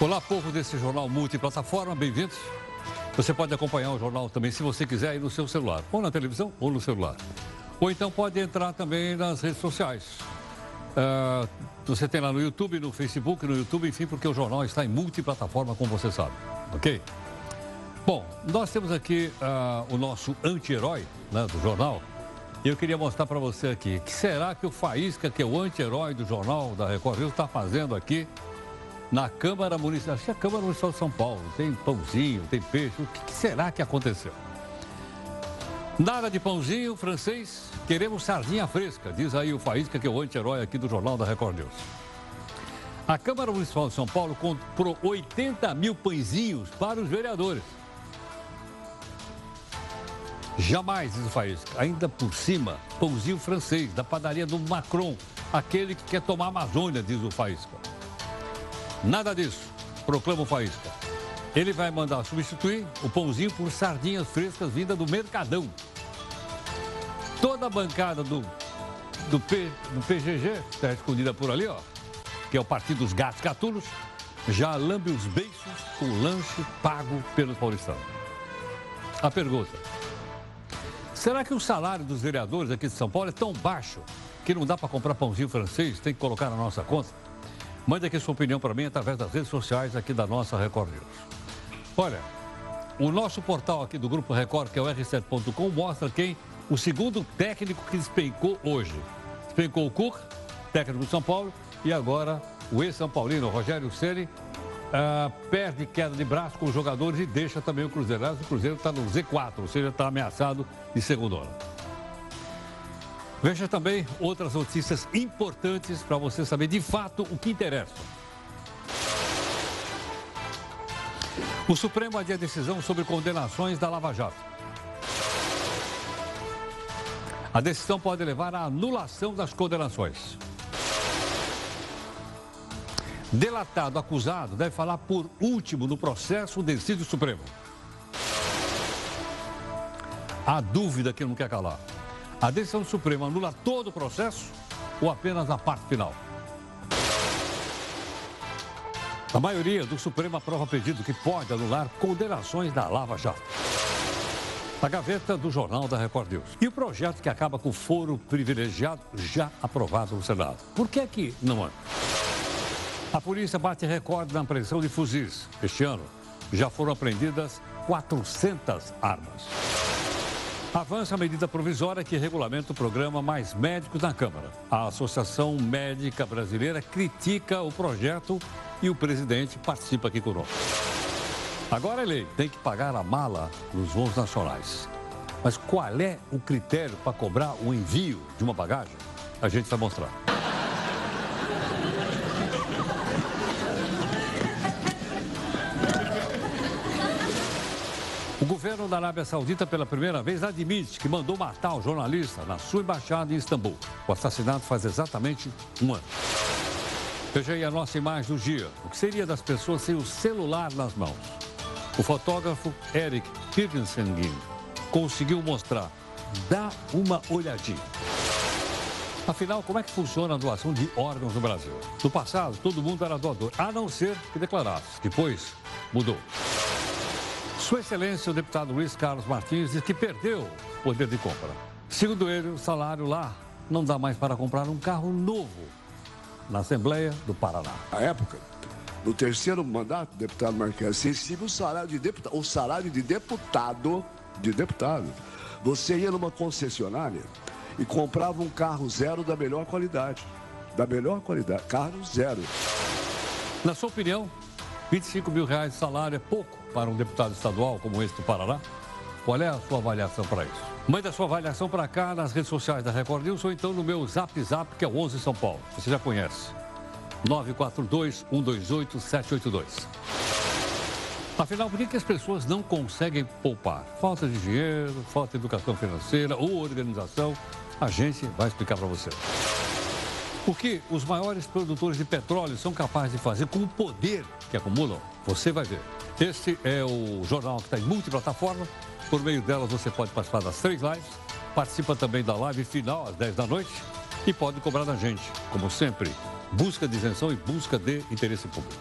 Olá, povo desse jornal multiplataforma, bem-vindos. Você pode acompanhar o jornal também, se você quiser, aí no seu celular, ou na televisão ou no celular. Ou então pode entrar também nas redes sociais. Uh, você tem lá no YouTube, no Facebook, no YouTube, enfim, porque o jornal está em multiplataforma, como você sabe, ok? Bom, nós temos aqui uh, o nosso anti-herói né, do jornal. E eu queria mostrar para você aqui, que será que o Faísca, que é o anti-herói do jornal da Record está fazendo aqui na Câmara Municipal. Acho que é a Câmara Municipal de São Paulo. Tem pãozinho, tem peixe. O que será que aconteceu? Nada de pãozinho francês, queremos sardinha fresca, diz aí o Faísca, que é o anti-herói aqui do Jornal da Record News. A Câmara Municipal de São Paulo comprou 80 mil pãezinhos para os vereadores. Jamais, diz o Faísca, ainda por cima, pãozinho francês, da padaria do Macron, aquele que quer tomar a Amazônia, diz o Faísca. Nada disso, proclama o Faísca. Ele vai mandar substituir o pãozinho por sardinhas frescas vindas do Mercadão. Toda a bancada do, do, P, do PGG, está escondida por ali, ó, que é o Partido dos Gatos Catulos, já lambe os beiços com o lanche pago pelos paulistanos. A pergunta: será que o salário dos vereadores aqui de São Paulo é tão baixo que não dá para comprar pãozinho francês, tem que colocar na nossa conta? Mande aqui sua opinião para mim através das redes sociais aqui da nossa Record News. Olha, o nosso portal aqui do Grupo Record, que é o r7.com, mostra quem o segundo técnico que despencou hoje. Despencou o Cur, técnico de São Paulo, e agora o ex-São Paulino, Rogério Ceni, uh, perde queda de braço com os jogadores e deixa também o Cruzeiro. o Cruzeiro está no Z4, ou seja, está ameaçado de segundo ano. Veja também outras notícias importantes para você saber de fato o que interessa. O Supremo adia decisão sobre condenações da Lava Jato. A decisão pode levar à anulação das condenações. Delatado acusado deve falar por último no processo, decide o Supremo. A dúvida que não quer calar. A decisão do Supremo anula todo o processo ou apenas a parte final? A maioria do Supremo aprova pedido que pode anular condenações da Lava Jato. A gaveta do Jornal da Record News. E o projeto que acaba com o foro privilegiado já aprovado no Senado. Por que é que não anda? A polícia bate recorde na apreensão de fuzis. Este ano já foram apreendidas 400 armas. Avança a medida provisória que regulamenta o programa Mais Médicos na Câmara. A Associação Médica Brasileira critica o projeto e o presidente participa aqui conosco. Agora é lei, tem que pagar a mala nos voos nacionais. Mas qual é o critério para cobrar o envio de uma bagagem? A gente vai mostrar. Governo da Arábia Saudita, pela primeira vez, admite que mandou matar o jornalista na sua embaixada em Istambul. O assassinato faz exatamente um ano. Veja aí a nossa imagem do dia. O que seria das pessoas sem o celular nas mãos? O fotógrafo Eric Pirkensen conseguiu mostrar. Dá uma olhadinha. Afinal, como é que funciona a doação de órgãos no Brasil? No passado, todo mundo era doador, a não ser que declarasse. Depois, mudou. Sua Excelência, o deputado Luiz Carlos Martins, diz que perdeu o poder de compra. Segundo ele, o salário lá não dá mais para comprar um carro novo na Assembleia do Paraná. Na época, no terceiro mandato, deputado Marques, sensível o salário de deputado, o salário de deputado, de deputado. Você ia numa concessionária e comprava um carro zero da melhor qualidade. Da melhor qualidade, carro zero. Na sua opinião, 25 mil reais de salário é pouco para um deputado estadual como esse do Paraná? Qual é a sua avaliação para isso? Mande a sua avaliação para cá nas redes sociais da Record News ou então no meu Zap Zap, que é o 11 São Paulo. Você já conhece. 942-128-782. Afinal, por que, que as pessoas não conseguem poupar? Falta de dinheiro, falta de educação financeira ou organização? A gente vai explicar para você. O que os maiores produtores de petróleo são capazes de fazer com o poder que acumulam, você vai ver. Este é o jornal que está em multiplataforma. Por meio delas você pode participar das três lives. Participa também da live final às 10 da noite. E pode cobrar da gente, como sempre, busca de isenção e busca de interesse público.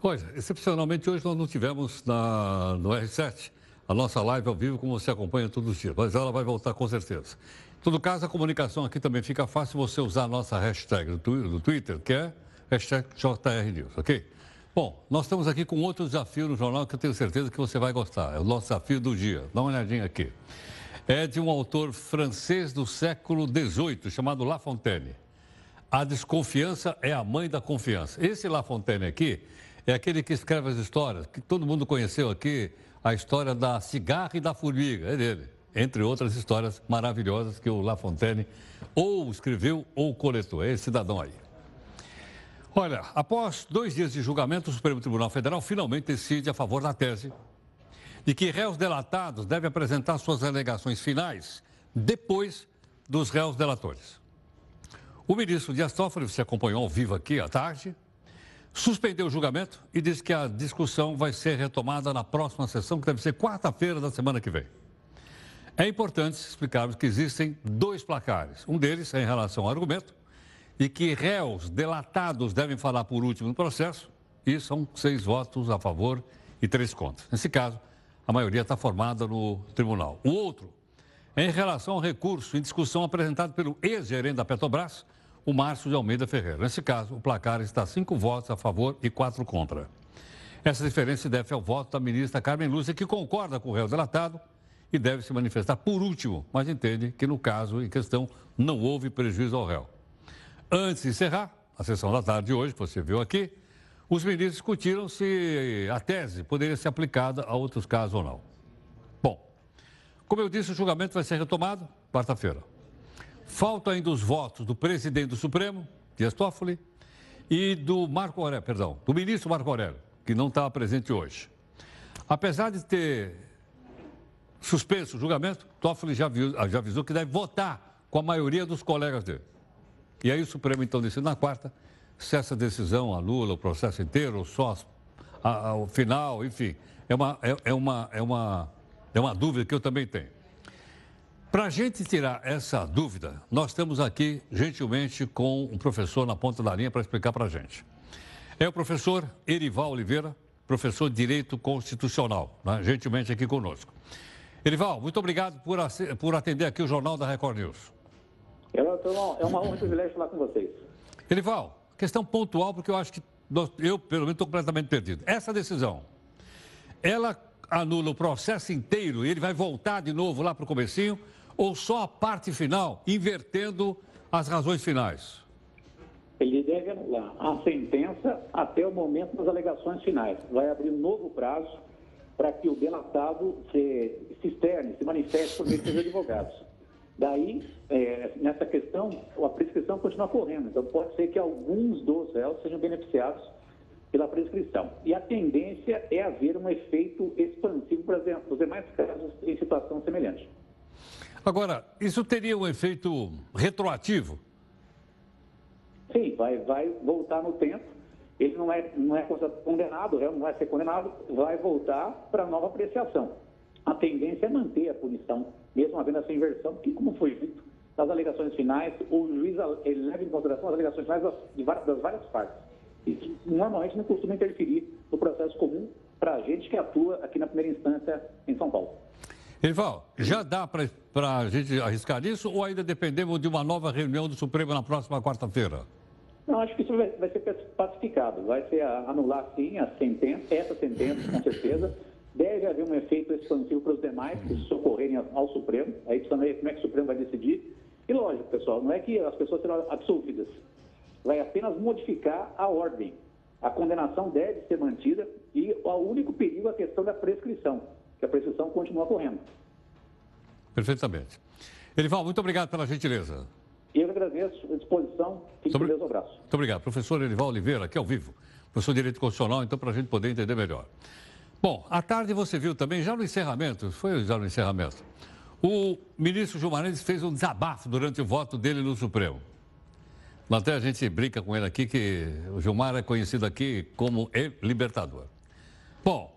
Olha, excepcionalmente hoje nós não tivemos na, no R7 a nossa live ao vivo, como você acompanha todos os dias, mas ela vai voltar com certeza. Em todo caso, a comunicação aqui também fica fácil você usar a nossa hashtag do Twitter, que é hashtag JRNews, ok? Bom, nós estamos aqui com outro desafio no jornal que eu tenho certeza que você vai gostar. É o nosso desafio do dia. Dá uma olhadinha aqui. É de um autor francês do século XVIII, chamado La Fontaine. A desconfiança é a mãe da confiança. Esse La Fontaine aqui é aquele que escreve as histórias, que todo mundo conheceu aqui, a história da cigarra e da formiga, é dele. Entre outras histórias maravilhosas que o La Fontaine ou escreveu ou coletou. É esse cidadão aí. Olha, após dois dias de julgamento, o Supremo Tribunal Federal finalmente decide a favor da tese de que réus delatados devem apresentar suas alegações finais depois dos réus delatores. O ministro Dias Toffoli, você acompanhou ao vivo aqui à tarde, suspendeu o julgamento e disse que a discussão vai ser retomada na próxima sessão, que deve ser quarta-feira da semana que vem. É importante explicarmos que existem dois placares. Um deles é em relação ao argumento e que réus delatados devem falar por último no processo, e são seis votos a favor e três contra. Nesse caso, a maioria está formada no tribunal. O outro é em relação ao recurso em discussão apresentado pelo ex-gerente da Petrobras, o Márcio de Almeida Ferreira. Nesse caso, o placar está cinco votos a favor e quatro contra. Essa diferença se deve ao voto da ministra Carmen Lúcia, que concorda com o réu delatado e deve se manifestar por último, mas entende que no caso em questão não houve prejuízo ao réu. Antes de encerrar a sessão da tarde de hoje, você viu aqui, os ministros discutiram se a tese poderia ser aplicada a outros casos ou não. Bom, como eu disse, o julgamento vai ser retomado quarta-feira. Faltam ainda os votos do presidente do Supremo, Dias Toffoli, e do Marco Aurélio, perdão, do ministro Marco Aurélio, que não estava presente hoje. Apesar de ter suspenso o julgamento, Toffoli já, viu, já avisou que deve votar com a maioria dos colegas dele. E aí o Supremo então decide na quarta se essa decisão anula o processo inteiro só o final, enfim. É uma, é, é, uma, é, uma, é uma dúvida que eu também tenho. Para a gente tirar essa dúvida, nós estamos aqui, gentilmente, com um professor na ponta da linha para explicar para a gente. É o professor Erival Oliveira, professor de Direito Constitucional, né? gentilmente aqui conosco. Erival, muito obrigado por, por atender aqui o Jornal da Record News. É uma honra e um privilégio falar com vocês. Erival, questão pontual, porque eu acho que eu, pelo menos, estou completamente perdido. Essa decisão, ela anula o processo inteiro e ele vai voltar de novo lá para o comecinho ou só a parte final, invertendo as razões finais? Ele deve anular a sentença até o momento das alegações finais. Vai abrir um novo prazo para que o delatado se, se externe, se manifeste por meio dos advogados. Daí, é, nessa questão, a prescrição continua correndo. Então, pode ser que alguns dos réus sejam beneficiados pela prescrição. E a tendência é haver um efeito expansivo para os demais casos em situação semelhante. Agora, isso teria um efeito retroativo? Sim, vai, vai voltar no tempo. Ele não é, não é condenado, não vai ser condenado, vai voltar para nova apreciação. A tendência é manter a punição, mesmo havendo essa inversão, porque, como foi dito, nas alegações finais, o juiz leva em consideração as alegações finais das, das várias partes. E normalmente não costuma interferir no processo comum para a gente que atua aqui na primeira instância em São Paulo. Erival, já dá para a gente arriscar isso ou ainda dependemos de uma nova reunião do Supremo na próxima quarta-feira? Não, acho que isso vai, vai, ser pacificado. Vai ser anular, sim, a sentença, essa sentença, com certeza. Deve haver um efeito expansivo para os demais que socorrerem ao Supremo. Aí ver como é que o Supremo vai decidir. E lógico, pessoal, não é que as pessoas serão absolvidas. Vai apenas modificar a ordem. A condenação deve ser mantida e o único perigo é a questão da prescrição que a prescrição continua correndo. Perfeitamente. Elival, muito obrigado pela gentileza. Eu agradeço a disposição. Fique com Deus, um abraço. Muito obrigado. Professor Elival Oliveira, aqui ao vivo. Professor de Direito Constitucional, então, para a gente poder entender melhor. Bom, à tarde você viu também, já no encerramento, foi já no encerramento, o ministro Gilmar Mendes fez um desabafo durante o voto dele no Supremo. Até a gente brinca com ele aqui que o Gilmar é conhecido aqui como libertador. Bom,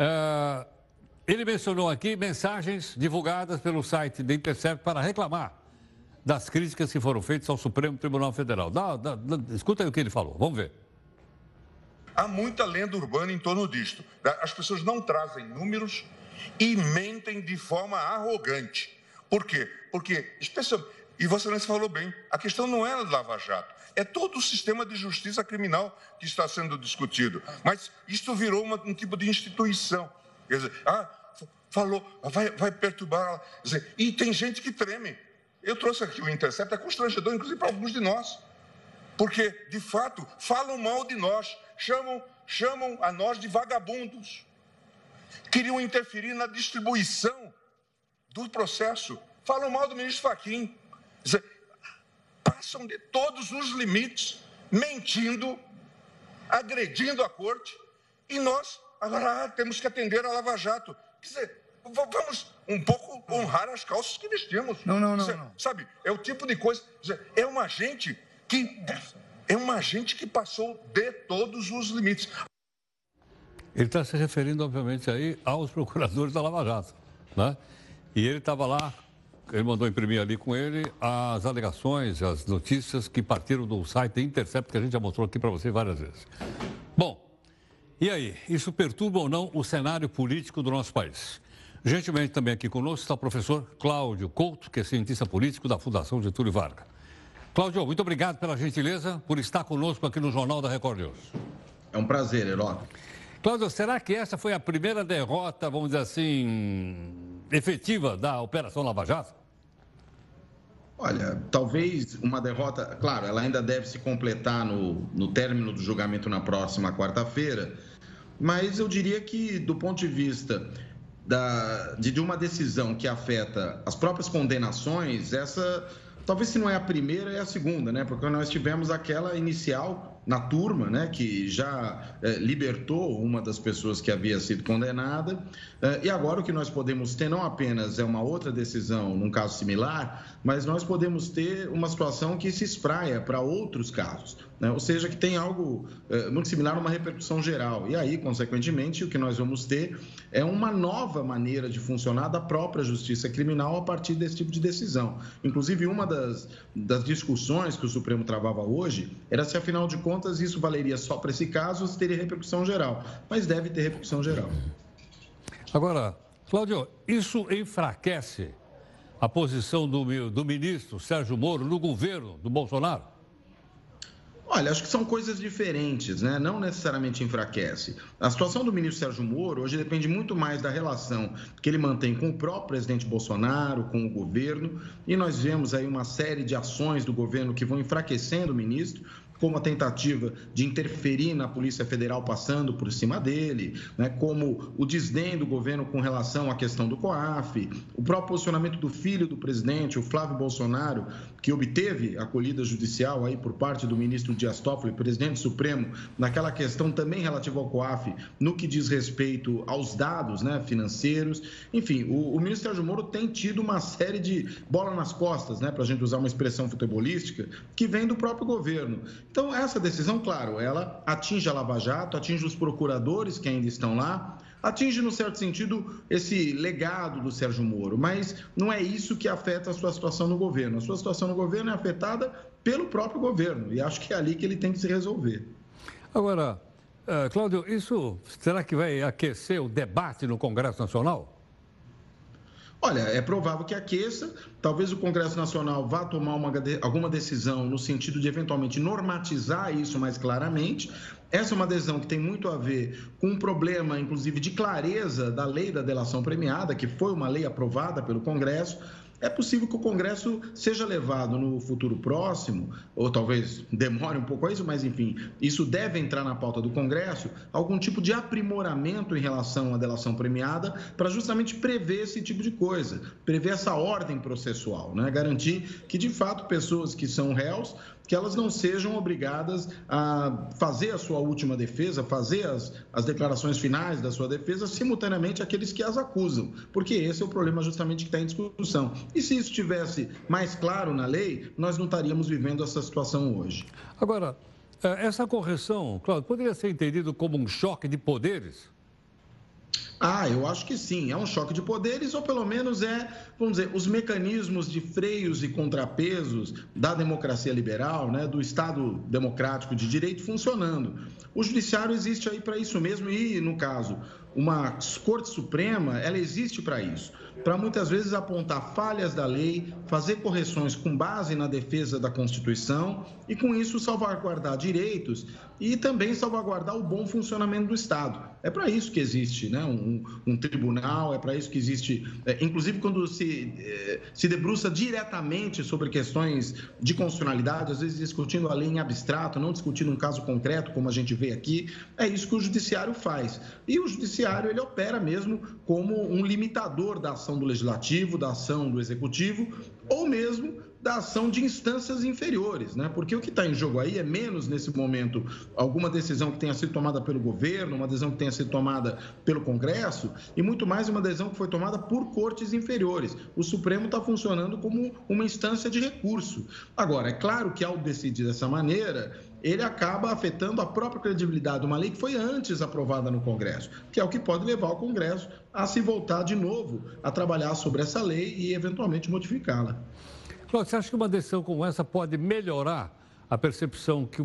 uh, ele mencionou aqui mensagens divulgadas pelo site da Intercept para reclamar das críticas que foram feitas ao Supremo Tribunal Federal. Dá, dá, dá, escuta aí o que ele falou, vamos ver. Há muita lenda urbana em torno disto. As pessoas não trazem números e mentem de forma arrogante. Por quê? Porque, especialmente, e você não falou bem, a questão não é Lava Jato, é todo o sistema de justiça criminal que está sendo discutido. Mas isto virou uma, um tipo de instituição. Quer dizer, ah, falou, vai, vai perturbar. Dizer, e tem gente que treme. Eu trouxe aqui o Intercept, é constrangedor, inclusive para alguns de nós. Porque, de fato, falam mal de nós, chamam, chamam a nós de vagabundos. Queriam interferir na distribuição do processo. Falam mal do ministro Faquim passam de todos os limites, mentindo, agredindo a corte, e nós agora ah, temos que atender a Lava Jato. Quer dizer, vamos um pouco honrar as calças que vestimos. Não, não, não. não. Sabe, é o tipo de coisa. É uma gente que. É uma gente que passou de todos os limites. Ele está se referindo, obviamente, aí aos procuradores da Lava Jato. Né? E ele estava lá ele mandou imprimir ali com ele as alegações, as notícias que partiram do site Intercept, que a gente já mostrou aqui para você várias vezes. Bom, e aí, isso perturba ou não o cenário político do nosso país? Gentilmente também aqui conosco está o professor Cláudio Couto, que é cientista político da Fundação Getúlio Vargas. Cláudio, muito obrigado pela gentileza por estar conosco aqui no Jornal da Record News. É um prazer, Herói. Cláudio, será que essa foi a primeira derrota, vamos dizer assim, efetiva da Operação Lava Jato? Olha, talvez uma derrota. Claro, ela ainda deve se completar no, no término do julgamento na próxima quarta-feira, mas eu diria que, do ponto de vista da, de, de uma decisão que afeta as próprias condenações, essa talvez se não é a primeira, é a segunda, né? Porque nós tivemos aquela inicial na turma, né, que já eh, libertou uma das pessoas que havia sido condenada. Eh, e agora o que nós podemos ter não apenas é uma outra decisão num caso similar, mas nós podemos ter uma situação que se espraia para outros casos. Né? Ou seja, que tem algo eh, muito similar, uma repercussão geral. E aí, consequentemente, o que nós vamos ter é uma nova maneira de funcionar da própria justiça criminal a partir desse tipo de decisão. Inclusive, uma das, das discussões que o Supremo travava hoje era se, afinal de contas, contas, isso valeria só para esse caso ou se teria repercussão geral. Mas deve ter repercussão geral. Agora, Cláudio, isso enfraquece a posição do, do ministro Sérgio Moro no governo do Bolsonaro? Olha, acho que são coisas diferentes, né? Não necessariamente enfraquece. A situação do ministro Sérgio Moro hoje depende muito mais da relação que ele mantém com o próprio presidente Bolsonaro, com o governo, e nós vemos aí uma série de ações do governo que vão enfraquecendo o ministro como a tentativa de interferir na Polícia Federal passando por cima dele, né, como o desdém do governo com relação à questão do COAF, o próprio posicionamento do filho do presidente, o Flávio Bolsonaro, que obteve acolhida judicial aí por parte do ministro Dias Toffoli, presidente supremo, naquela questão também relativa ao COAF, no que diz respeito aos dados né, financeiros. Enfim, o, o ministro Sérgio Moro tem tido uma série de bola nas costas, né, para a gente usar uma expressão futebolística, que vem do próprio governo. Então, essa decisão, claro, ela atinge a Lava Jato, atinge os procuradores que ainda estão lá, atinge, no certo sentido, esse legado do Sérgio Moro, mas não é isso que afeta a sua situação no governo. A sua situação no governo é afetada pelo próprio governo, e acho que é ali que ele tem que se resolver. Agora, uh, Cláudio, isso será que vai aquecer o debate no Congresso Nacional? Olha, é provável que aqueça. Talvez o Congresso Nacional vá tomar uma, alguma decisão no sentido de eventualmente normatizar isso mais claramente. Essa é uma decisão que tem muito a ver com um problema, inclusive, de clareza da lei da delação premiada, que foi uma lei aprovada pelo Congresso é possível que o Congresso seja levado no futuro próximo, ou talvez demore um pouco a isso, mas enfim, isso deve entrar na pauta do Congresso, algum tipo de aprimoramento em relação à delação premiada, para justamente prever esse tipo de coisa, prever essa ordem processual, né? garantir que, de fato, pessoas que são réus que elas não sejam obrigadas a fazer a sua última defesa, fazer as, as declarações finais da sua defesa simultaneamente àqueles que as acusam, porque esse é o problema justamente que está em discussão. E se isso estivesse mais claro na lei, nós não estaríamos vivendo essa situação hoje. Agora, eh, essa correção, Cláudio, poderia ser entendido como um choque de poderes? Ah, eu acho que sim. É um choque de poderes, ou pelo menos é, vamos dizer, os mecanismos de freios e contrapesos da democracia liberal, né, do Estado democrático de direito funcionando. O judiciário existe aí para isso mesmo, e, no caso, uma Corte Suprema, ela existe para isso para muitas vezes apontar falhas da lei, fazer correções com base na defesa da Constituição e, com isso, salvaguardar direitos e também salvaguardar o bom funcionamento do Estado. É para isso que existe né? um, um tribunal, é para isso que existe, é, inclusive quando se, é, se debruça diretamente sobre questões de constitucionalidade, às vezes discutindo a lei em abstrato, não discutindo um caso concreto, como a gente vê aqui, é isso que o judiciário faz. E o judiciário ele opera mesmo como um limitador da ação do legislativo, da ação do executivo, ou mesmo da ação de instâncias inferiores, né? Porque o que está em jogo aí é menos nesse momento alguma decisão que tenha sido tomada pelo governo, uma decisão que tenha sido tomada pelo Congresso e muito mais uma decisão que foi tomada por cortes inferiores. O Supremo está funcionando como uma instância de recurso. Agora, é claro que ao decidir dessa maneira, ele acaba afetando a própria credibilidade de uma lei que foi antes aprovada no Congresso, que é o que pode levar o Congresso a se voltar de novo a trabalhar sobre essa lei e eventualmente modificá-la. Cláudio, você acha que uma decisão como essa pode melhorar a percepção que,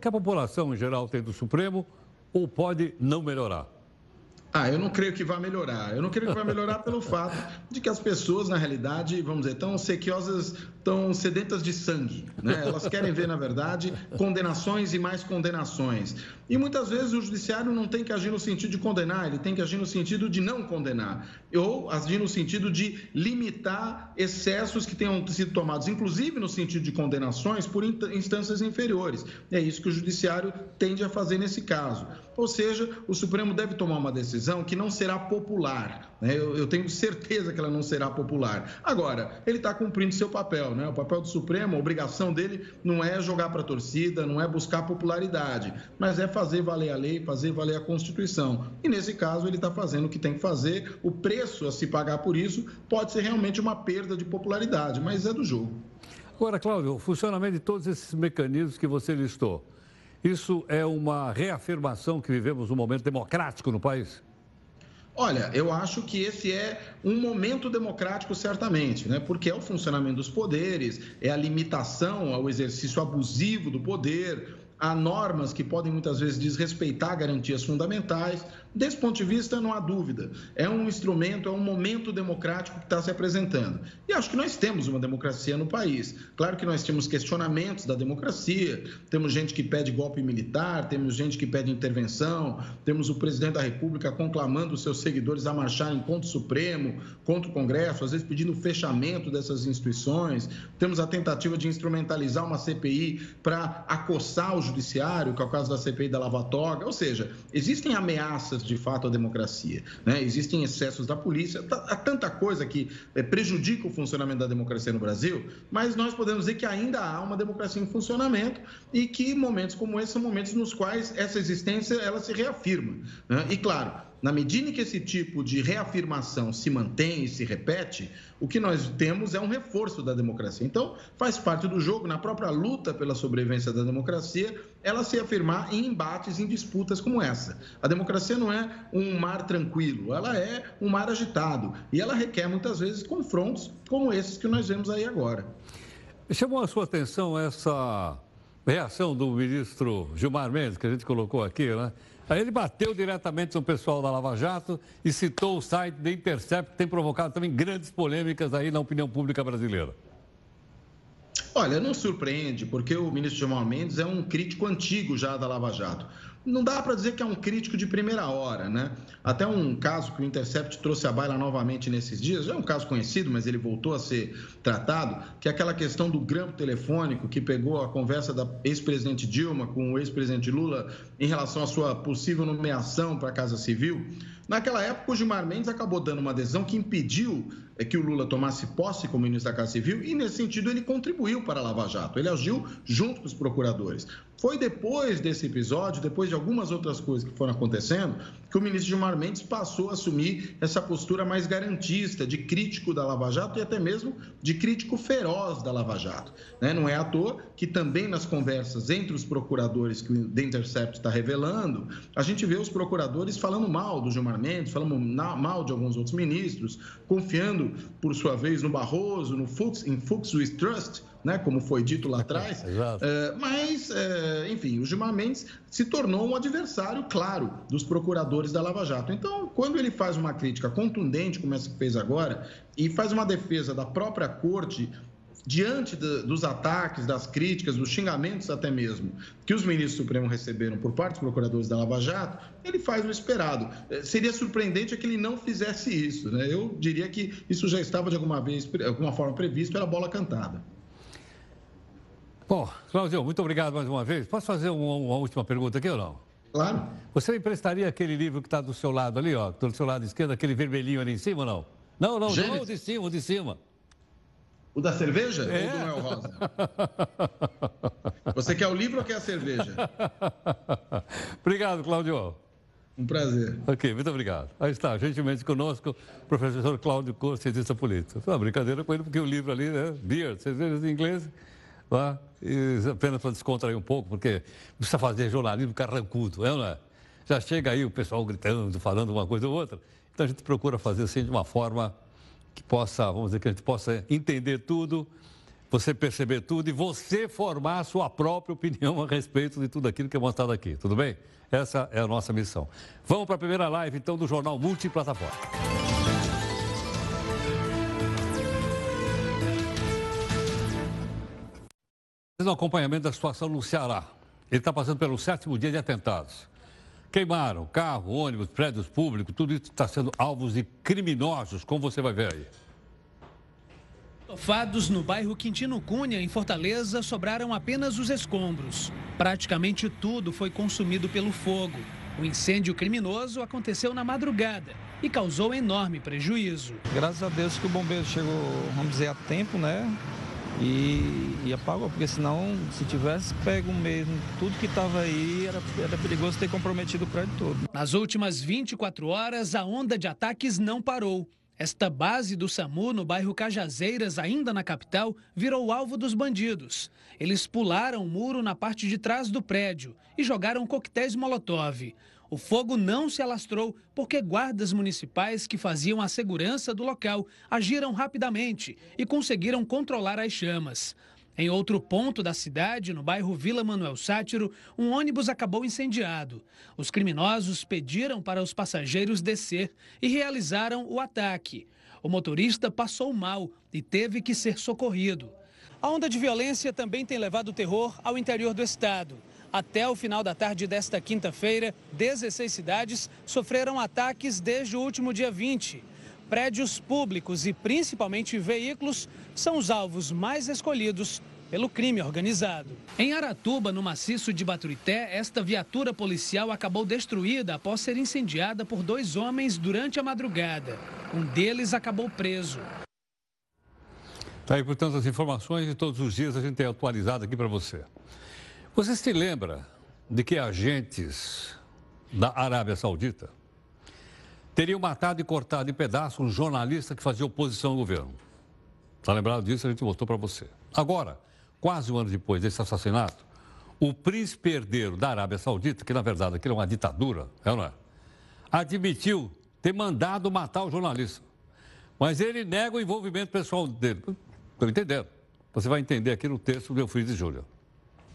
que a população em geral tem do Supremo ou pode não melhorar? Ah, eu não creio que vai melhorar. Eu não creio que vai melhorar pelo fato de que as pessoas, na realidade, vamos dizer, estão sequiosas, estão sedentas de sangue. Né? Elas querem ver, na verdade, condenações e mais condenações. E muitas vezes o judiciário não tem que agir no sentido de condenar, ele tem que agir no sentido de não condenar. Ou agir no sentido de limitar excessos que tenham sido tomados, inclusive no sentido de condenações, por instâncias inferiores. É isso que o judiciário tende a fazer nesse caso. Ou seja, o Supremo deve tomar uma decisão que não será popular. Né? Eu, eu, tenho certeza que ela não será popular. Agora, ele está cumprindo seu papel. Né? O papel do Supremo, a obrigação dele não é jogar para a torcida, não é buscar popularidade, mas é fazer valer a lei, fazer valer a Constituição. E nesse caso, ele está fazendo o que tem que fazer. O preço a se pagar por isso pode ser realmente uma perda de popularidade, mas é do jogo. Agora, Cláudio, o funcionamento de todos esses mecanismos que você listou isso é uma reafirmação que vivemos um momento democrático no país? Olha, eu acho que esse é um momento democrático, certamente, né? porque é o funcionamento dos poderes, é a limitação ao exercício abusivo do poder, há normas que podem muitas vezes desrespeitar garantias fundamentais. Desse ponto de vista, não há dúvida. É um instrumento, é um momento democrático que está se apresentando. E acho que nós temos uma democracia no país. Claro que nós temos questionamentos da democracia, temos gente que pede golpe militar, temos gente que pede intervenção, temos o presidente da República conclamando os seus seguidores a marcharem contra o Supremo, contra o Congresso, às vezes pedindo o fechamento dessas instituições. Temos a tentativa de instrumentalizar uma CPI para acossar os judiciário, que é o caso da CPI da Lava Toga, ou seja, existem ameaças de fato à democracia, né? existem excessos da polícia, tá, há tanta coisa que é, prejudica o funcionamento da democracia no Brasil, mas nós podemos dizer que ainda há uma democracia em funcionamento e que momentos como esse são momentos nos quais essa existência ela se reafirma. Né? E claro, na medida em que esse tipo de reafirmação se mantém e se repete, o que nós temos é um reforço da democracia. Então, faz parte do jogo, na própria luta pela sobrevivência da democracia, ela se afirmar em embates, em disputas como essa. A democracia não é um mar tranquilo, ela é um mar agitado. E ela requer, muitas vezes, confrontos como esses que nós vemos aí agora. Chamou a sua atenção essa reação do ministro Gilmar Mendes, que a gente colocou aqui, né? Aí ele bateu diretamente no pessoal da Lava Jato e citou o site The Intercept, que tem provocado também grandes polêmicas aí na opinião pública brasileira. Olha, não surpreende, porque o ministro Gilmar Mendes é um crítico antigo já da Lava Jato não dá para dizer que é um crítico de primeira hora, né? Até um caso que o Intercept trouxe à baila novamente nesses dias, já é um caso conhecido, mas ele voltou a ser tratado, que é aquela questão do grampo telefônico que pegou a conversa da ex-presidente Dilma com o ex-presidente Lula em relação à sua possível nomeação para a Casa Civil. Naquela época, o Gilmar Mendes acabou dando uma adesão que impediu é, que o Lula tomasse posse como ministro da Casa Civil e, nesse sentido, ele contribuiu para a Lava Jato. Ele agiu junto com os procuradores. Foi depois desse episódio, depois de algumas outras coisas que foram acontecendo, que o ministro Gilmar Mendes passou a assumir essa postura mais garantista, de crítico da Lava Jato e até mesmo de crítico feroz da Lava Jato. Né? Não é à toa que também nas conversas entre os procuradores que o The Intercept está revelando, a gente vê os procuradores falando mal do Gilmar questionamentos, falamos mal de alguns outros ministros, confiando, por sua vez, no Barroso, no Fuchs, em Fuchs with Trust, né, como foi dito lá atrás. É, mas, é, enfim, o Gilmar Mendes se tornou um adversário claro dos procuradores da Lava Jato. Então, quando ele faz uma crítica contundente, como essa que fez agora, e faz uma defesa da própria corte diante de, dos ataques, das críticas, dos xingamentos até mesmo que os ministros do Supremo receberam por parte dos procuradores da Lava Jato, ele faz o esperado. É, seria surpreendente que ele não fizesse isso. Né? Eu diria que isso já estava de alguma vez, alguma forma previsto, era bola cantada. Bom, Claudio, muito obrigado mais uma vez. Posso fazer uma, uma última pergunta aqui ou não? Claro. Você me emprestaria aquele livro que está do seu lado ali, ó, do seu lado esquerdo, aquele vermelhinho ali em cima ou não? Não, não, Gênesis. não, de cima, de cima. O da cerveja é. ou do Noel Rosa? Você quer o livro ou quer a cerveja? obrigado, Claudio. Um prazer. Ok, muito obrigado. Aí está, gentilmente conosco, o professor Cláudio Costa, cientista político. Foi uma brincadeira com ele, porque o livro ali, né? Beer, cervejas em inglês, lá, e apenas para descontrair um pouco, porque precisa fazer jornalismo carrancudo, é ou não é? Já chega aí o pessoal gritando, falando uma coisa ou outra. Então a gente procura fazer assim de uma forma que possa, vamos dizer, que a gente possa entender tudo, você perceber tudo e você formar a sua própria opinião a respeito de tudo aquilo que é mostrado aqui, tudo bem? Essa é a nossa missão. Vamos para a primeira live, então, do Jornal Multiplataforma. no acompanhamento da situação no Ceará. Ele está passando pelo sétimo dia de atentados. Queimaram carro, ônibus, prédios públicos, tudo isso está sendo alvos de criminosos, como você vai ver aí. Tofados no bairro Quintino Cunha, em Fortaleza, sobraram apenas os escombros. Praticamente tudo foi consumido pelo fogo. O incêndio criminoso aconteceu na madrugada e causou enorme prejuízo. Graças a Deus que o bombeiro chegou, vamos dizer, a tempo, né? E, e apagou, porque senão, se tivesse pego mesmo tudo que estava aí, era, era perigoso ter comprometido o prédio todo. Nas últimas 24 horas, a onda de ataques não parou. Esta base do SAMU, no bairro Cajazeiras, ainda na capital, virou alvo dos bandidos. Eles pularam o muro na parte de trás do prédio e jogaram coquetéis Molotov. O fogo não se alastrou porque guardas municipais que faziam a segurança do local agiram rapidamente e conseguiram controlar as chamas. Em outro ponto da cidade, no bairro Vila Manuel Sátiro, um ônibus acabou incendiado. Os criminosos pediram para os passageiros descer e realizaram o ataque. O motorista passou mal e teve que ser socorrido. A onda de violência também tem levado terror ao interior do estado. Até o final da tarde desta quinta-feira, 16 cidades sofreram ataques desde o último dia 20. Prédios públicos e principalmente veículos são os alvos mais escolhidos pelo crime organizado. Em Aratuba, no maciço de Baturité, esta viatura policial acabou destruída após ser incendiada por dois homens durante a madrugada. Um deles acabou preso. Tá aí, portanto, as informações e todos os dias a gente tem atualizado aqui para você. Você se lembra de que agentes da Arábia Saudita teriam matado e cortado em pedaços um jornalista que fazia oposição ao governo? Está lembrado disso? A gente mostrou para você. Agora, quase um ano depois desse assassinato, o príncipe herdeiro da Arábia Saudita, que na verdade aquilo é uma ditadura, é ou não é? Admitiu ter mandado matar o jornalista. Mas ele nega o envolvimento pessoal dele. Estou entendendo. Você vai entender aqui no texto do Eufrides Júlia.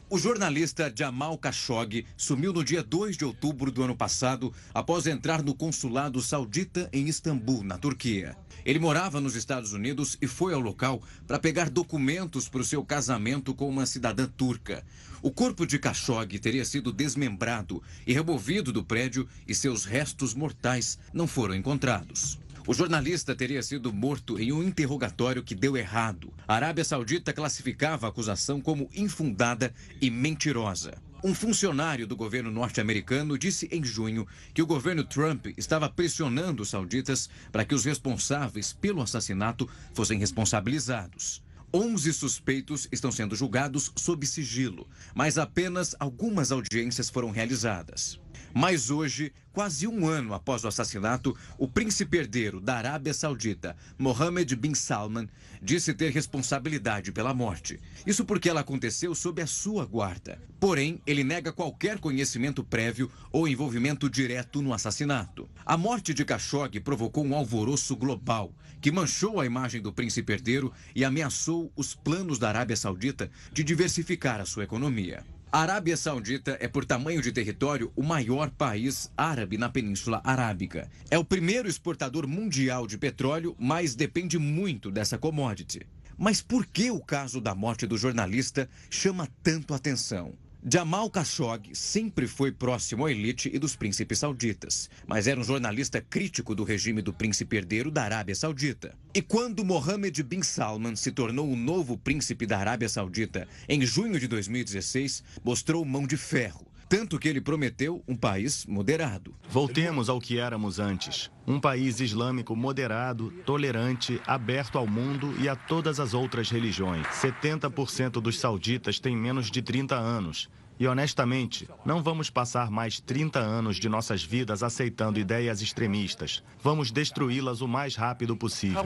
O jornalista Jamal Khashoggi sumiu no dia 2 de outubro do ano passado após entrar no consulado saudita em Istambul, na Turquia. Ele morava nos Estados Unidos e foi ao local para pegar documentos para o seu casamento com uma cidadã turca. O corpo de Khashoggi teria sido desmembrado e removido do prédio e seus restos mortais não foram encontrados. O jornalista teria sido morto em um interrogatório que deu errado. A Arábia Saudita classificava a acusação como infundada e mentirosa. Um funcionário do governo norte-americano disse em junho que o governo Trump estava pressionando os sauditas para que os responsáveis pelo assassinato fossem responsabilizados. 11 suspeitos estão sendo julgados sob sigilo, mas apenas algumas audiências foram realizadas. Mas hoje, quase um ano após o assassinato, o príncipe herdeiro da Arábia Saudita, Mohammed bin Salman, disse ter responsabilidade pela morte. Isso porque ela aconteceu sob a sua guarda. Porém, ele nega qualquer conhecimento prévio ou envolvimento direto no assassinato. A morte de Khashoggi provocou um alvoroço global que manchou a imagem do príncipe herdeiro e ameaçou os planos da Arábia Saudita de diversificar a sua economia. A Arábia Saudita é, por tamanho de território, o maior país árabe na Península Arábica. É o primeiro exportador mundial de petróleo, mas depende muito dessa commodity. Mas por que o caso da morte do jornalista chama tanto atenção? Jamal Khashoggi sempre foi próximo à elite e dos príncipes sauditas, mas era um jornalista crítico do regime do príncipe herdeiro da Arábia Saudita. E quando Mohammed bin Salman se tornou o novo príncipe da Arábia Saudita em junho de 2016, mostrou mão de ferro tanto que ele prometeu um país moderado. Voltemos ao que éramos antes. Um país islâmico moderado, tolerante, aberto ao mundo e a todas as outras religiões. 70% dos sauditas têm menos de 30 anos. E honestamente, não vamos passar mais 30 anos de nossas vidas aceitando ideias extremistas. Vamos destruí-las o mais rápido possível.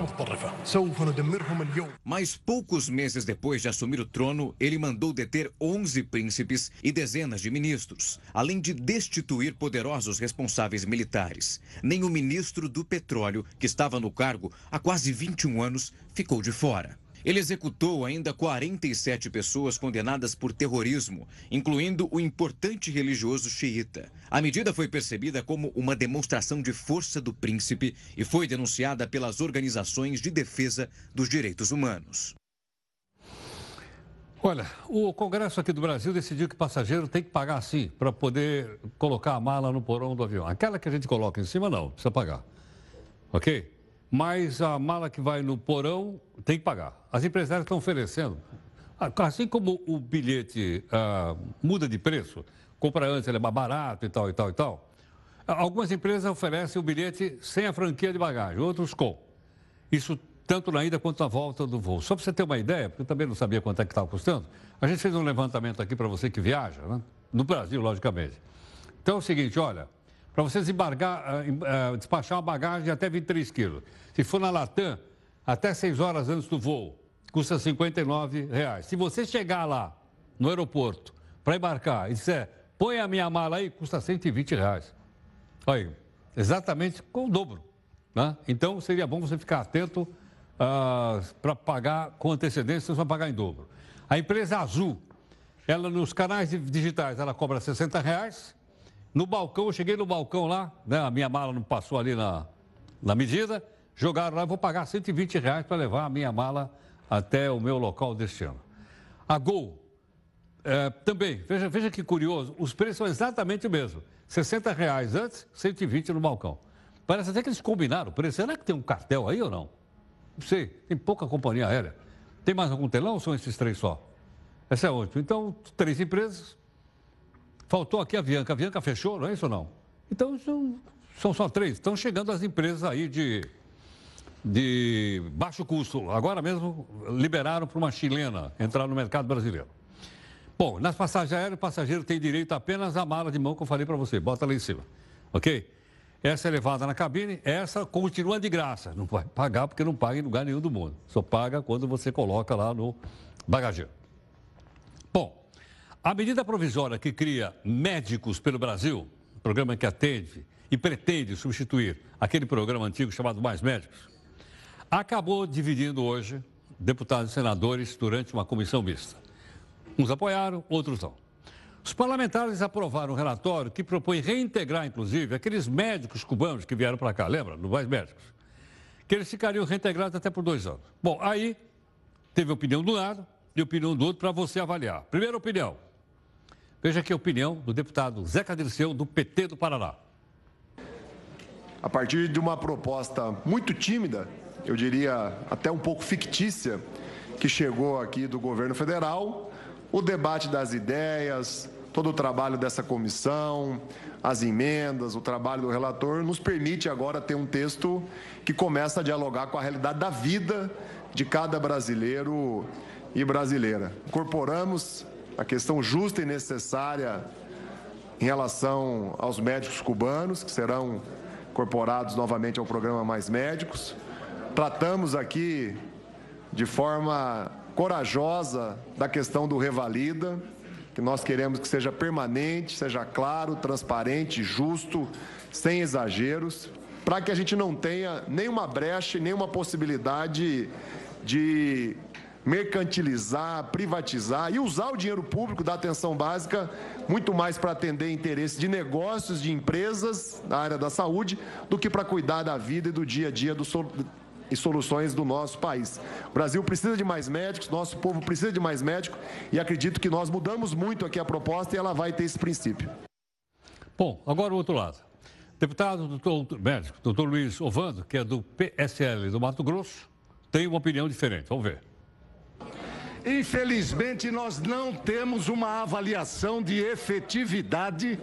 Mas poucos meses depois de assumir o trono, ele mandou deter 11 príncipes e dezenas de ministros, além de destituir poderosos responsáveis militares. Nem o ministro do Petróleo, que estava no cargo há quase 21 anos, ficou de fora. Ele executou ainda 47 pessoas condenadas por terrorismo, incluindo o importante religioso xiita. A medida foi percebida como uma demonstração de força do príncipe e foi denunciada pelas organizações de defesa dos direitos humanos. Olha, o Congresso aqui do Brasil decidiu que passageiro tem que pagar sim para poder colocar a mala no porão do avião. Aquela que a gente coloca em cima, não, precisa pagar. Ok? Mas a mala que vai no porão tem que pagar. As empresárias estão oferecendo. Assim como o bilhete ah, muda de preço, compra antes, ele é mais barato e tal, e tal, e tal. Algumas empresas oferecem o bilhete sem a franquia de bagagem, outros com. Isso tanto na ida quanto na volta do voo. Só para você ter uma ideia, porque eu também não sabia quanto é que estava custando, a gente fez um levantamento aqui para você que viaja, né? no Brasil, logicamente. Então é o seguinte, olha, para você desembargar, uh, despachar uma bagagem de até 23 quilos. Se for na Latam, até 6 horas antes do voo, custa 59 reais. Se você chegar lá, no aeroporto, para embarcar e disser, põe a minha mala aí, custa 120 reais. Olha aí, exatamente com o dobro. Né? Então, seria bom você ficar atento uh, ah, para pagar com antecedência, você vai pagar em dobro. A empresa Azul, ela nos canais digitais, ela cobra 60 reais no balcão, eu cheguei no balcão lá, né, a minha mala não passou ali na, na medida, jogaram lá, eu vou pagar 120 reais para levar a minha mala até o meu local de destino. A Gol, é, também, veja, veja que curioso, os preços são exatamente o mesmo. 60 reais antes, 120 no balcão. Parece até que eles combinaram o preço. Será que tem um cartel aí ou não? Não sei, tem pouca companhia aérea. Tem mais algum telão ou são esses três só? Essa é ótima. Então, três empresas, Faltou aqui a Bianca. A Bianca fechou, não é isso ou não? Então, são, são só três. Estão chegando as empresas aí de, de baixo custo. Agora mesmo liberaram para uma chilena entrar no mercado brasileiro. Bom, nas passagens aéreas, o passageiro tem direito apenas à mala de mão que eu falei para você. Bota lá em cima. Ok? Essa é levada na cabine, essa continua de graça. Não vai pagar porque não paga em lugar nenhum do mundo. Só paga quando você coloca lá no bagageiro. A medida provisória que cria médicos pelo Brasil, programa que atende e pretende substituir aquele programa antigo chamado Mais Médicos, acabou dividindo hoje deputados e senadores durante uma comissão mista. Uns apoiaram, outros não. Os parlamentares aprovaram um relatório que propõe reintegrar, inclusive, aqueles médicos cubanos que vieram para cá, lembra? Do Mais Médicos. Que eles ficariam reintegrados até por dois anos. Bom, aí teve opinião do lado e opinião do outro para você avaliar. Primeira opinião, Veja aqui a opinião do deputado Zeca Dirceu, do PT do Paraná. A partir de uma proposta muito tímida, eu diria até um pouco fictícia, que chegou aqui do governo federal, o debate das ideias, todo o trabalho dessa comissão, as emendas, o trabalho do relator, nos permite agora ter um texto que começa a dialogar com a realidade da vida de cada brasileiro e brasileira. Incorporamos a questão justa e necessária em relação aos médicos cubanos, que serão incorporados novamente ao programa Mais Médicos. Tratamos aqui de forma corajosa da questão do Revalida, que nós queremos que seja permanente, seja claro, transparente, justo, sem exageros, para que a gente não tenha nenhuma brecha, nenhuma possibilidade de mercantilizar, privatizar e usar o dinheiro público da atenção básica muito mais para atender interesses de negócios, de empresas na área da saúde, do que para cuidar da vida e do dia a dia do e soluções do nosso país. O Brasil precisa de mais médicos, nosso povo precisa de mais médicos e acredito que nós mudamos muito aqui a proposta e ela vai ter esse princípio. Bom, agora o outro lado. Deputado doutor, médico, doutor Luiz Ovando, que é do PSL do Mato Grosso, tem uma opinião diferente. Vamos ver. Infelizmente, nós não temos uma avaliação de efetividade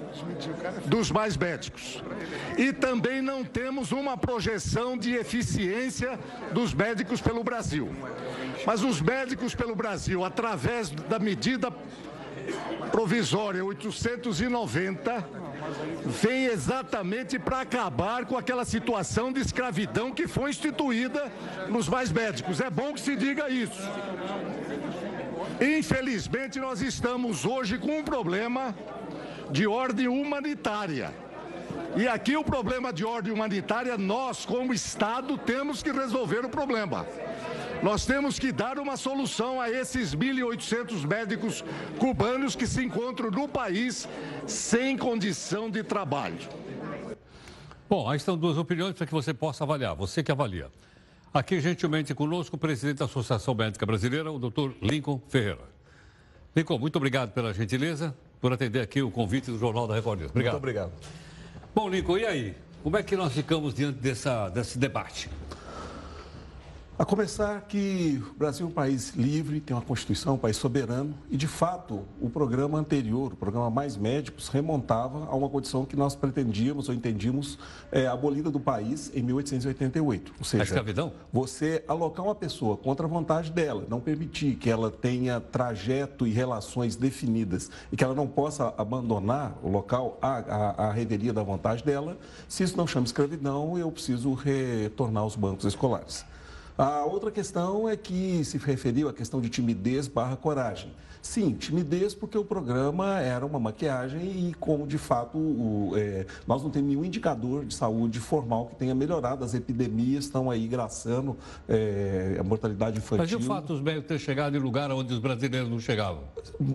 dos mais médicos. E também não temos uma projeção de eficiência dos médicos pelo Brasil. Mas os médicos pelo Brasil, através da medida provisória 890, vem exatamente para acabar com aquela situação de escravidão que foi instituída nos mais médicos. É bom que se diga isso. Infelizmente, nós estamos hoje com um problema de ordem humanitária. E aqui o problema de ordem humanitária, nós, como Estado, temos que resolver o problema. Nós temos que dar uma solução a esses 1.800 médicos cubanos que se encontram no país sem condição de trabalho. Bom, aí estão duas opiniões para que você possa avaliar. Você que avalia. Aqui, gentilmente, conosco, o presidente da Associação Médica Brasileira, o doutor Lincoln Ferreira. Lincoln, muito obrigado pela gentileza, por atender aqui o convite do Jornal da Record News. Obrigado. Muito obrigado. Bom, Lincoln, e aí? Como é que nós ficamos diante dessa, desse debate? A começar que o Brasil é um país livre, tem uma Constituição, um país soberano, e de fato o programa anterior, o programa Mais Médicos, remontava a uma condição que nós pretendíamos ou entendíamos é, abolida do país em 1888. Ou seja, a escravidão? Você alocar uma pessoa contra a vontade dela, não permitir que ela tenha trajeto e relações definidas e que ela não possa abandonar o local à, à, à revelia da vontade dela, se isso não chama escravidão, eu preciso retornar aos bancos escolares. A outra questão é que se referiu à questão de timidez barra coragem. Sim, timidez porque o programa era uma maquiagem e como de fato o, é, nós não temos nenhum indicador de saúde formal que tenha melhorado. As epidemias estão aí graçando é, a mortalidade infantil. Mas e o fato dos médicos terem chegado em lugar onde os brasileiros não chegavam?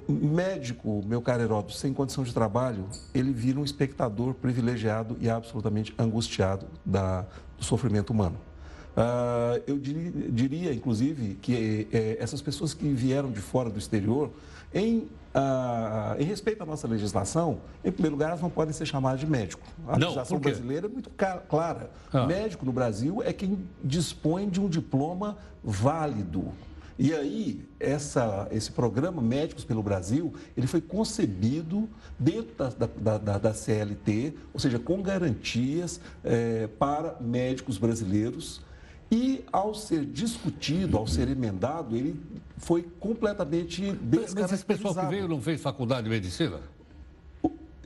Médico, meu caro Heródoto, sem condição de trabalho, ele vira um espectador privilegiado e absolutamente angustiado da, do sofrimento humano. Uh, eu diria, diria, inclusive, que eh, essas pessoas que vieram de fora do exterior, em, uh, em respeito à nossa legislação, em primeiro lugar, elas não podem ser chamadas de médico. A não, legislação brasileira é muito clara. Ah. Médico no Brasil é quem dispõe de um diploma válido. E aí, essa, esse programa Médicos pelo Brasil, ele foi concebido dentro da, da, da, da CLT, ou seja, com garantias é, para médicos brasileiros e, ao ser discutido, ao ser emendado, ele foi completamente descaracterizado. Mas esse pessoal que veio não fez faculdade de medicina?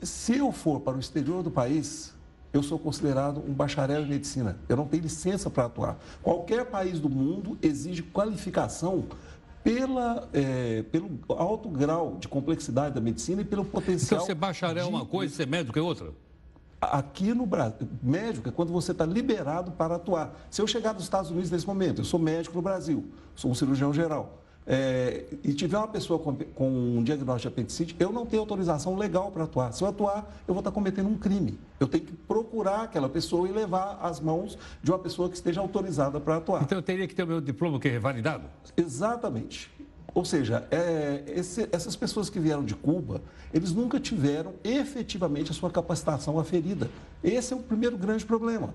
Se eu for para o exterior do país, eu sou considerado um bacharel em medicina. Eu não tenho licença para atuar. Qualquer país do mundo exige qualificação pela, é, pelo alto grau de complexidade da medicina e pelo potencial. Então, ser bacharel de... é uma coisa, ser médico é outra? Aqui no Brasil, médico é quando você está liberado para atuar. Se eu chegar dos Estados Unidos nesse momento, eu sou médico no Brasil, sou um cirurgião geral, é, e tiver uma pessoa com, com, um diagnóstico de apendicite, eu não tenho autorização legal para atuar. Se eu atuar, eu vou estar cometendo um crime. Eu tenho que procurar aquela pessoa e levar às mãos de uma pessoa que esteja autorizada para atuar. Então eu teria que ter o meu diploma que é revalidado? Exatamente. Ou seja, é, esse, essas pessoas que vieram de Cuba, eles nunca tiveram efetivamente a sua capacitação aferida. Esse é o primeiro grande problema.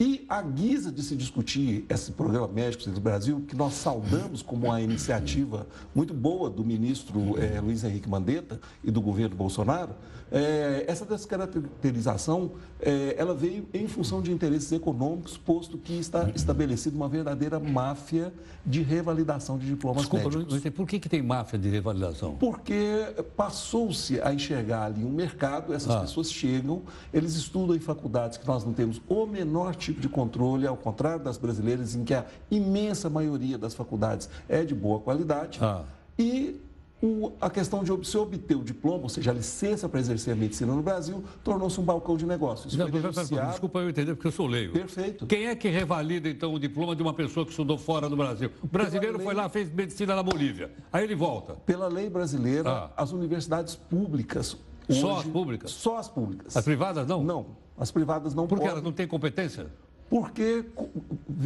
E a guisa de se discutir esse programa Médicos do Brasil, que nós saudamos como uma iniciativa muito boa do ministro eh, Luiz Henrique Mandetta e do governo Bolsonaro, eh, essa descaracterização eh, ela veio em função de interesses econômicos, posto que está estabelecida uma verdadeira máfia de revalidação de diplomas Desculpa, médicos. sei por que, que tem máfia de revalidação? Porque passou-se a enxergar ali um mercado, essas Ah. pessoas chegam, eles estudam em faculdades que nós não temos o menor tipo de controle, ao contrário das brasileiras, em que a imensa maioria das faculdades é de boa qualidade. Ah. E o- a questão de se obter o diploma, ou seja, a licença para exercer a medicina no Brasil, tornou-se um balcão de negócios. Não, denunciado. desculpa eu entender, porque eu sou leigo. Perfeito. Quem é que revalida, então, o diploma de uma pessoa que estudou fora do Brasil? O brasileiro lei- foi lá, fez medicina na Bolívia. Aí ele volta. Pela lei brasileira, Ah. as universidades públicas. Só hoje- as públicas? Só as públicas. As privadas não? Não. As privadas não Porque podem. elas não têm competência? Porque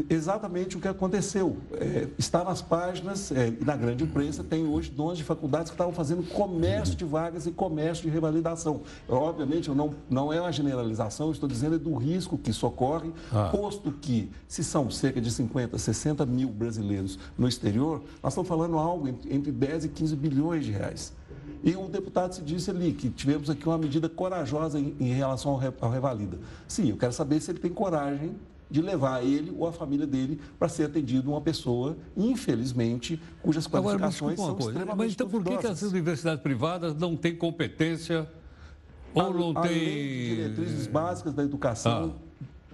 exatamente o que aconteceu. É, está nas páginas é, na grande imprensa, tem hoje donos de faculdades que estavam fazendo comércio de vagas e comércio de revalidação. Obviamente, eu não, não é uma generalização, estou dizendo é do risco que isso ocorre, Ah. posto que, se são cerca de 50, 60 mil brasileiros no exterior, nós estamos falando algo entre, entre 10 e 15 bilhões de reais. E o deputado se disse ali que tivemos aqui uma medida corajosa em, em relação ao, re- ao Revalida. Sim, eu quero saber se ele tem coragem de levar ele ou a família dele para ser atendido uma pessoa, infelizmente, cujas Agora, qualificações uma são coisa. extremamente Mas então por que, que as universidades privadas não têm competência ou a, não têm... de diretrizes básicas da educação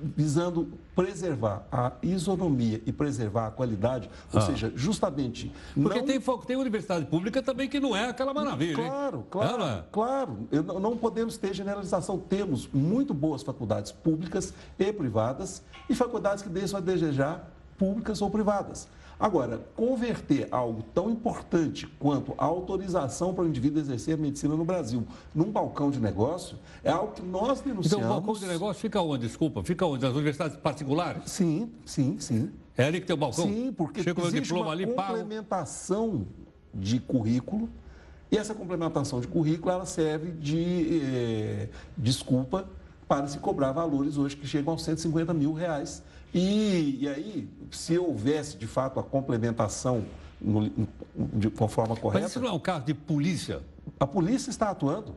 visando preservar a isonomia e preservar a qualidade, ou Ah. seja, justamente Porque não tem, tem universidade pública também que não é aquela maravilha, hein? Claro, É, claro, é? claro. Eu não podemos ter generalização. Temos muito boas faculdades públicas e privadas e faculdades que deixam a desejar públicas ou privadas. Agora, converter algo tão importante quanto a autorização para o indivíduo exercer medicina no Brasil num balcão de negócio é algo que nós Então denunciamos. o balcão de negócio fica onde? Desculpa, fica onde? Nas universidades particulares? Sim, sim, sim. É ali que tem o balcão? Sim, porque Chega existe diploma uma ali, pago. complementação de currículo e essa complementação de currículo ela serve de eh, desculpa para se cobrar valores hoje que chegam aos 150 mil reais. E, e aí, se houvesse de fato a complementação no, de uma forma correta, Mas isso não é um caso de polícia? a polícia está atuando.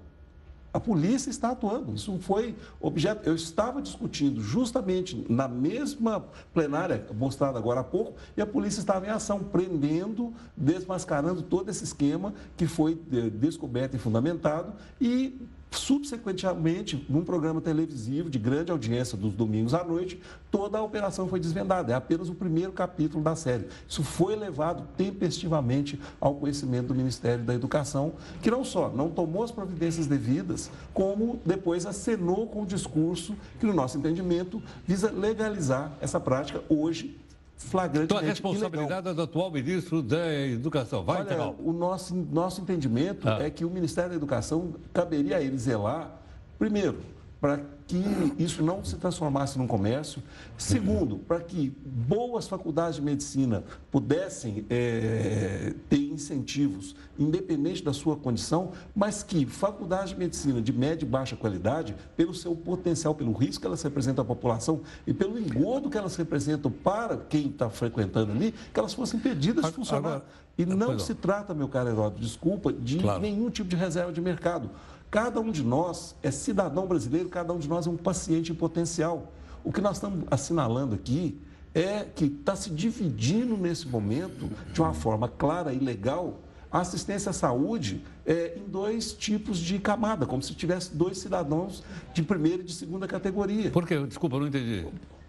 A polícia está atuando. Isso foi objeto. Eu estava discutindo justamente na mesma plenária mostrada agora há pouco, e a polícia estava em ação, prendendo, desmascarando todo esse esquema que foi eh, descoberto e fundamentado e subsequentemente, num programa televisivo de grande audiência dos domingos à noite, toda a operação foi desvendada. É apenas o primeiro capítulo da série. Isso foi levado tempestivamente ao conhecimento do Ministério da Educação, que não só não tomou as providências devidas, como depois acenou com o discurso que, no nosso entendimento, visa legalizar essa prática hoje flagrantemente Então a responsabilidade é do atual ministro da Educação. Vai, Olha, o nosso, nosso entendimento Ah. é que o Ministério da Educação caberia a ele zelar, primeiro, para que isso não se transformasse num comércio. Segundo, para que boas faculdades de medicina pudessem eh, ter incentivos, independente da sua condição, mas que faculdades de medicina de média e baixa qualidade, pelo seu potencial, pelo risco que elas representam à população e pelo engodo que elas representam para quem está frequentando ali, que elas fossem impedidas de funcionar. agora- E não Pois não. se trata, meu caro Heródoto, desculpa, de Claro. nenhum tipo de reserva de mercado. Cada um de nós é cidadão brasileiro, cada um de nós é um paciente em potencial. O que nós estamos assinalando aqui é que está se dividindo nesse momento, de uma forma clara e legal, a assistência à saúde é, em dois tipos de camada, como se tivesse dois cidadãos de primeira e de segunda categoria. Por quê? Desculpa, eu não entendi.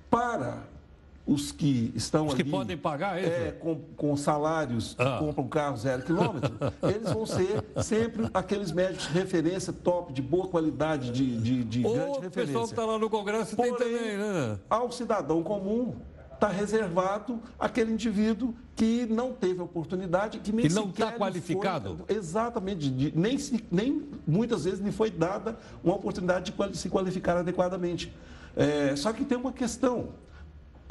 Para os que estão Os ali... que podem pagar isso? É, com, com salários que Ah. compram carro zero quilômetro, eles vão ser sempre aqueles médicos de referência top, de boa qualidade, de, de, de Ou grande o pessoal que referência. está lá no Congresso tem Porém, também, né? Ao cidadão comum está reservado aquele indivíduo que não teve oportunidade, que nem Que não sequer tá lhe qualificado. Foi, exatamente, de- nem, nem muitas vezes lhe foi dada uma oportunidade de se qualificar adequadamente. É, só que tem uma questão.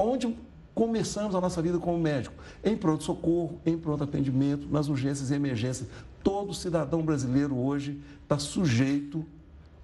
Onde começamos a nossa vida como médico? Em pronto-socorro, em pronto atendimento, nas urgências e emergências. Todo cidadão brasileiro hoje está sujeito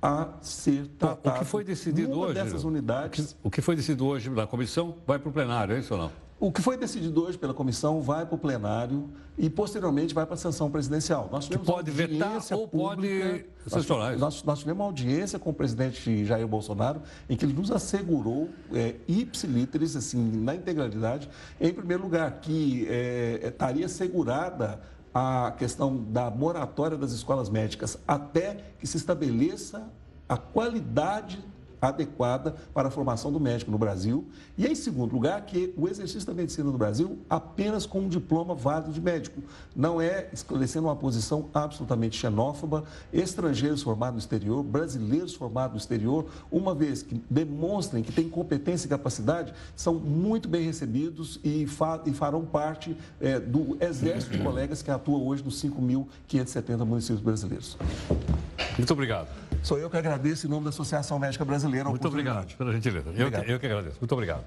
a ser tratado. o que foi decidido numa hoje? dessas unidades. O que foi decidido hoje na comissão vai para o plenário, é isso ou não? O que foi decidido hoje pela comissão vai para o plenário e posteriormente vai para a sanção presidencial. Nós tivemos pode vetar ou pública, pode sancionar. Nós, nós tivemos uma audiência com o presidente Jair Bolsonaro em que ele nos assegurou, é, ipsilíteres, assim, na integralidade, em primeiro lugar, que é, estaria assegurada a questão da moratória das escolas médicas até que se estabeleça a qualidade adequada para a formação do médico no Brasil. E, em segundo lugar, que o exercício da medicina no Brasil apenas com um diploma válido de médico. Não é esclarecendo uma posição absolutamente xenófoba, estrangeiros formados no exterior, brasileiros formados no exterior, uma vez que demonstrem que têm competência e capacidade, são muito bem recebidos e, fa e farão parte é, do exército de colegas que atua hoje nos 5.570 municípios brasileiros. Muito obrigado. Sou eu que agradeço em nome da Associação Médica Brasileira. Muito obrigado pela gentileza. Eu que, eu que, agradeço. Muito obrigado.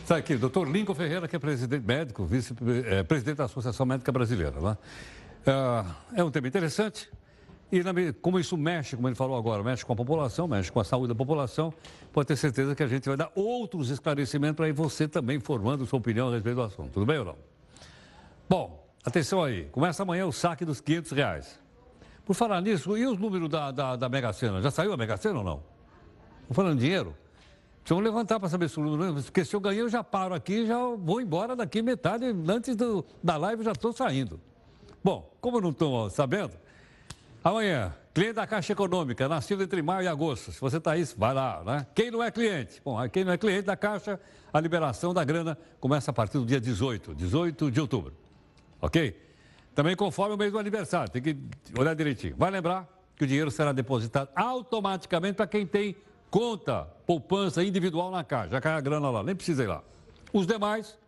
Está aqui, doutor Lincoln Ferreira, que é presidente médico, vice-presidente é, da Associação Médica Brasileira. Né? É, é um tema interessante. E na, como isso mexe, como ele falou agora, mexe com a população, mexe com a saúde da população, pode ter certeza que a gente vai dar outros esclarecimentos para você também formando sua opinião a respeito do assunto. Tudo bem ou não? Bom, atenção aí. Começa amanhã o saque dos 500 reais. Por falar nisso, e os números da, da, da Mega Sena? Já saiu a Mega Sena ou não? Estou falando de dinheiro? Precisam levantar para saber se o número. Porque se eu ganhei, eu já paro aqui já vou embora daqui metade. Antes do, da live já estou saindo. Bom, como não estou sabendo, amanhã, cliente da Caixa Econômica, nascido entre maio e agosto. Se você está aí, vai lá, né? Quem não é cliente? Bom, quem não é cliente da Caixa, a liberação da grana começa a partir do dia 18, 18 de outubro. Ok? Também conforme o mês do aniversário, tem que olhar direitinho. Vai lembrar que o dinheiro será depositado automaticamente para quem tem conta, poupança individual na caixa. Já cai a grana lá, nem precisa ir lá. Os demais,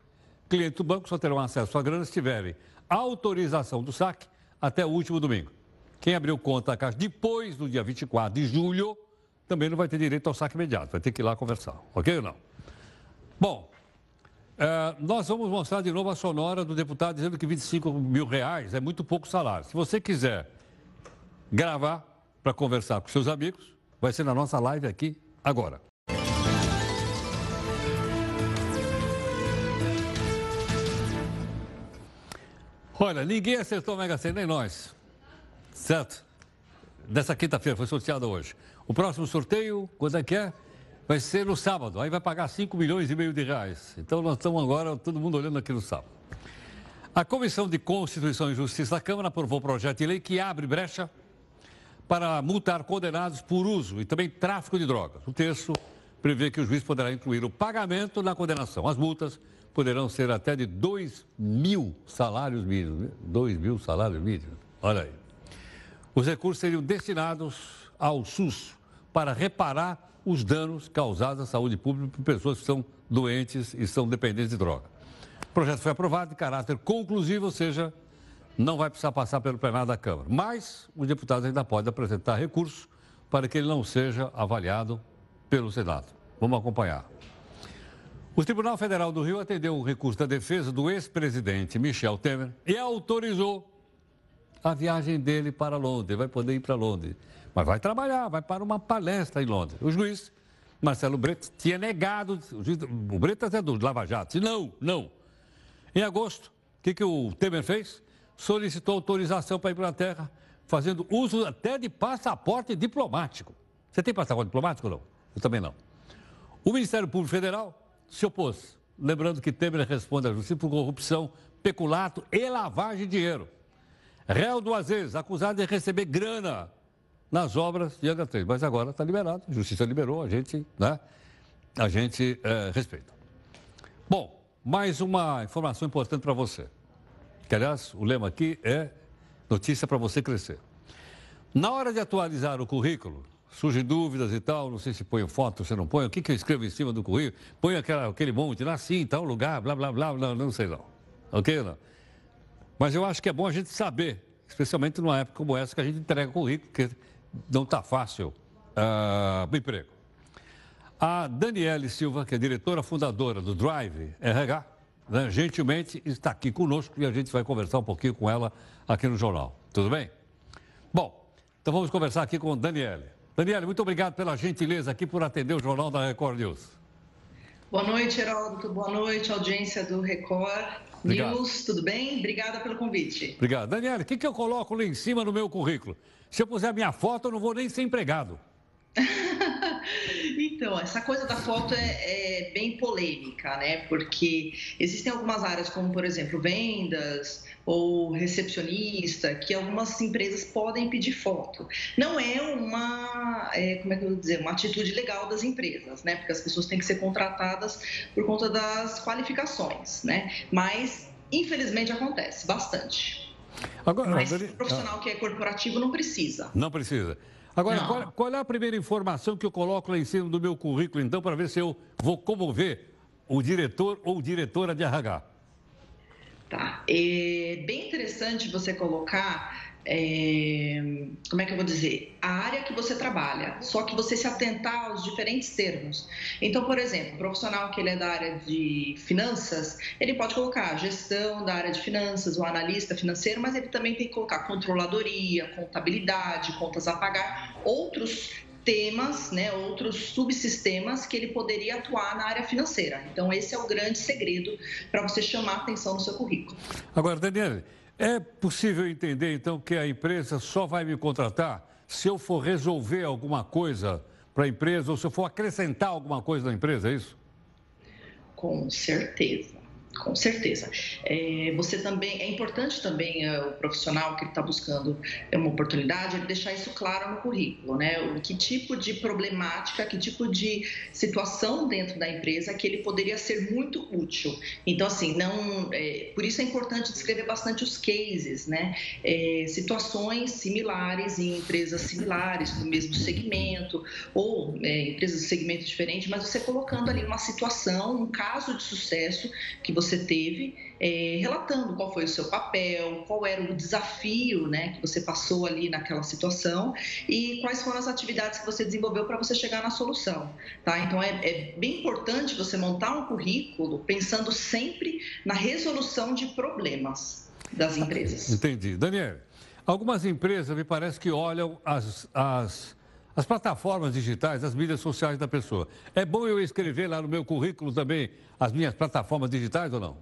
clientes do banco só terão acesso à grana se tiverem autorização do saque até o último domingo. Quem abriu conta na caixa depois do dia 24 de julho também não vai ter direito ao saque imediato, vai ter que ir lá conversar, ok ou não? Bom, é, nós vamos mostrar de novo a sonora do deputado dizendo que 25 mil reais é muito pouco salário. Se você quiser gravar para conversar com seus amigos, vai ser na nossa live aqui agora. Olha, ninguém acertou a Mega Sena, nem nós. Certo? Dessa quinta-feira, foi sorteado hoje. O próximo sorteio, quando é que é? Vai ser no sábado. Aí vai pagar 5 milhões e meio de reais. Então nós estamos agora, todo mundo olhando aqui no sábado. A Comissão de Constituição e Justiça da Câmara aprovou o projeto de lei que abre brecha para multar condenados por uso e também tráfico de drogas. O texto prevê que o juiz poderá incluir o pagamento na condenação. As multas poderão ser até de 2 mil salários mínimos. 2 mil salários mínimos. Olha aí. Os recursos seriam destinados ao SUS para reparar os danos causados à saúde pública por pessoas que são doentes e são dependentes de droga. O projeto foi aprovado de caráter conclusivo, ou seja, não vai precisar passar pelo plenário da Câmara. Mas os deputados ainda podem apresentar recurso para que ele não seja avaliado pelo Senado. Vamos acompanhar. O Tribunal Federal do Rio atendeu o recurso da defesa do ex-presidente Michel Temer e autorizou a viagem dele para Londres. Vai poder ir para Londres. Mas vai trabalhar, vai para uma palestra em Londres. O juiz, Marcelo Bretas, tinha negado, o, juiz, o Bretas é do Lava Jato, disse não, não. Em agosto, o que, que o Temer fez? Solicitou autorização para a terra, fazendo uso até de passaporte diplomático. Você tem passaporte diplomático ou não? Eu também não. O Ministério Público Federal se opôs, lembrando que Temer responde à justiça por corrupção, peculato e lavagem de dinheiro. Réu duas vezes, acusado de receber grana nas obras de Angra 3. Mas agora está liberado, a justiça liberou, a gente, né? A gente é, respeita. Bom, mais uma informação importante para você. Que, aliás, o lema aqui é notícia para você crescer. Na hora de atualizar o currículo, surgem dúvidas e tal, não sei se põe foto, se não põe, o que, que eu escrevo em cima do currículo? Põe aquela, aquele monte, nasci em tal lugar, blá, blá, blá, blá, não sei não. Ok não? Mas eu acho que é bom a gente saber, especialmente numa época como essa que a gente entrega currículo, porque não está fácil uh, o emprego. A Daniele Silva, que é diretora fundadora do Drive RH, né, gentilmente está aqui conosco e a gente vai conversar um pouquinho com ela aqui no jornal. Tudo bem? Bom, então vamos conversar aqui com Daniele. Daniela, muito obrigado pela gentileza aqui por atender o Jornal da Record News. Boa noite, Heraldo. Boa noite, audiência do Record Obrigado. News. Tudo bem? Obrigada pelo convite. Obrigado. Daniela, o que, que eu coloco lá em cima no meu currículo? Se eu puser minha foto, eu não vou nem ser empregado. Então, essa coisa da foto é, é, bem polêmica, né? Porque existem algumas áreas, como por exemplo vendas ou recepcionista, que algumas empresas podem pedir foto. Não é uma, é, como é que eu vou dizer, uma atitude legal das empresas, né? Porque as pessoas têm que ser contratadas por conta das qualificações, né? Mas infelizmente acontece bastante. Agora, Mas o profissional que é corporativo não precisa. Não precisa. Agora, qual, qual, é a primeira informação que eu coloco lá em cima do meu currículo, então, para ver se eu vou comover o diretor ou diretora de RH? Tá. É bem interessante você colocar é, como é que eu vou dizer, a área que você trabalha, só que você se atentar aos diferentes termos. Então, por exemplo, o profissional que ele é da área de finanças, ele pode colocar gestão da área de finanças, o analista financeiro, mas ele também tem que colocar controladoria, contabilidade, contas a pagar, outros temas, né, outros subsistemas que ele poderia atuar na área financeira. Então, esse é o grande segredo para você chamar a atenção no seu currículo. Agora, Daniela, é possível entender, então, que a empresa só vai me contratar se eu for resolver alguma coisa para a empresa ou se eu for acrescentar alguma coisa na empresa, é isso? Com certeza. Com certeza. É, você também é importante também é, o profissional que está buscando uma oportunidade ele deixar isso claro no currículo, né? O que tipo de problemática, que tipo de situação dentro da empresa que ele poderia ser muito útil. Então assim, não, é, por isso é importante descrever bastante os cases, né? É, situações similares em empresas similares no mesmo segmento ou é, empresas de segmento diferente, mas você colocando ali uma situação, um caso de sucesso que você você teve, é, relatando qual foi o seu papel, qual era o desafio né, que você passou ali naquela situação e quais foram as atividades que você desenvolveu para você chegar na solução. Tá? Então, é, é bem importante você montar um currículo pensando sempre na resolução de problemas das empresas. Entendi. Daniel, algumas empresas me parece que olham as, as as plataformas digitais, as mídias sociais da pessoa. É bom eu escrever lá no meu currículo também as minhas plataformas digitais ou não?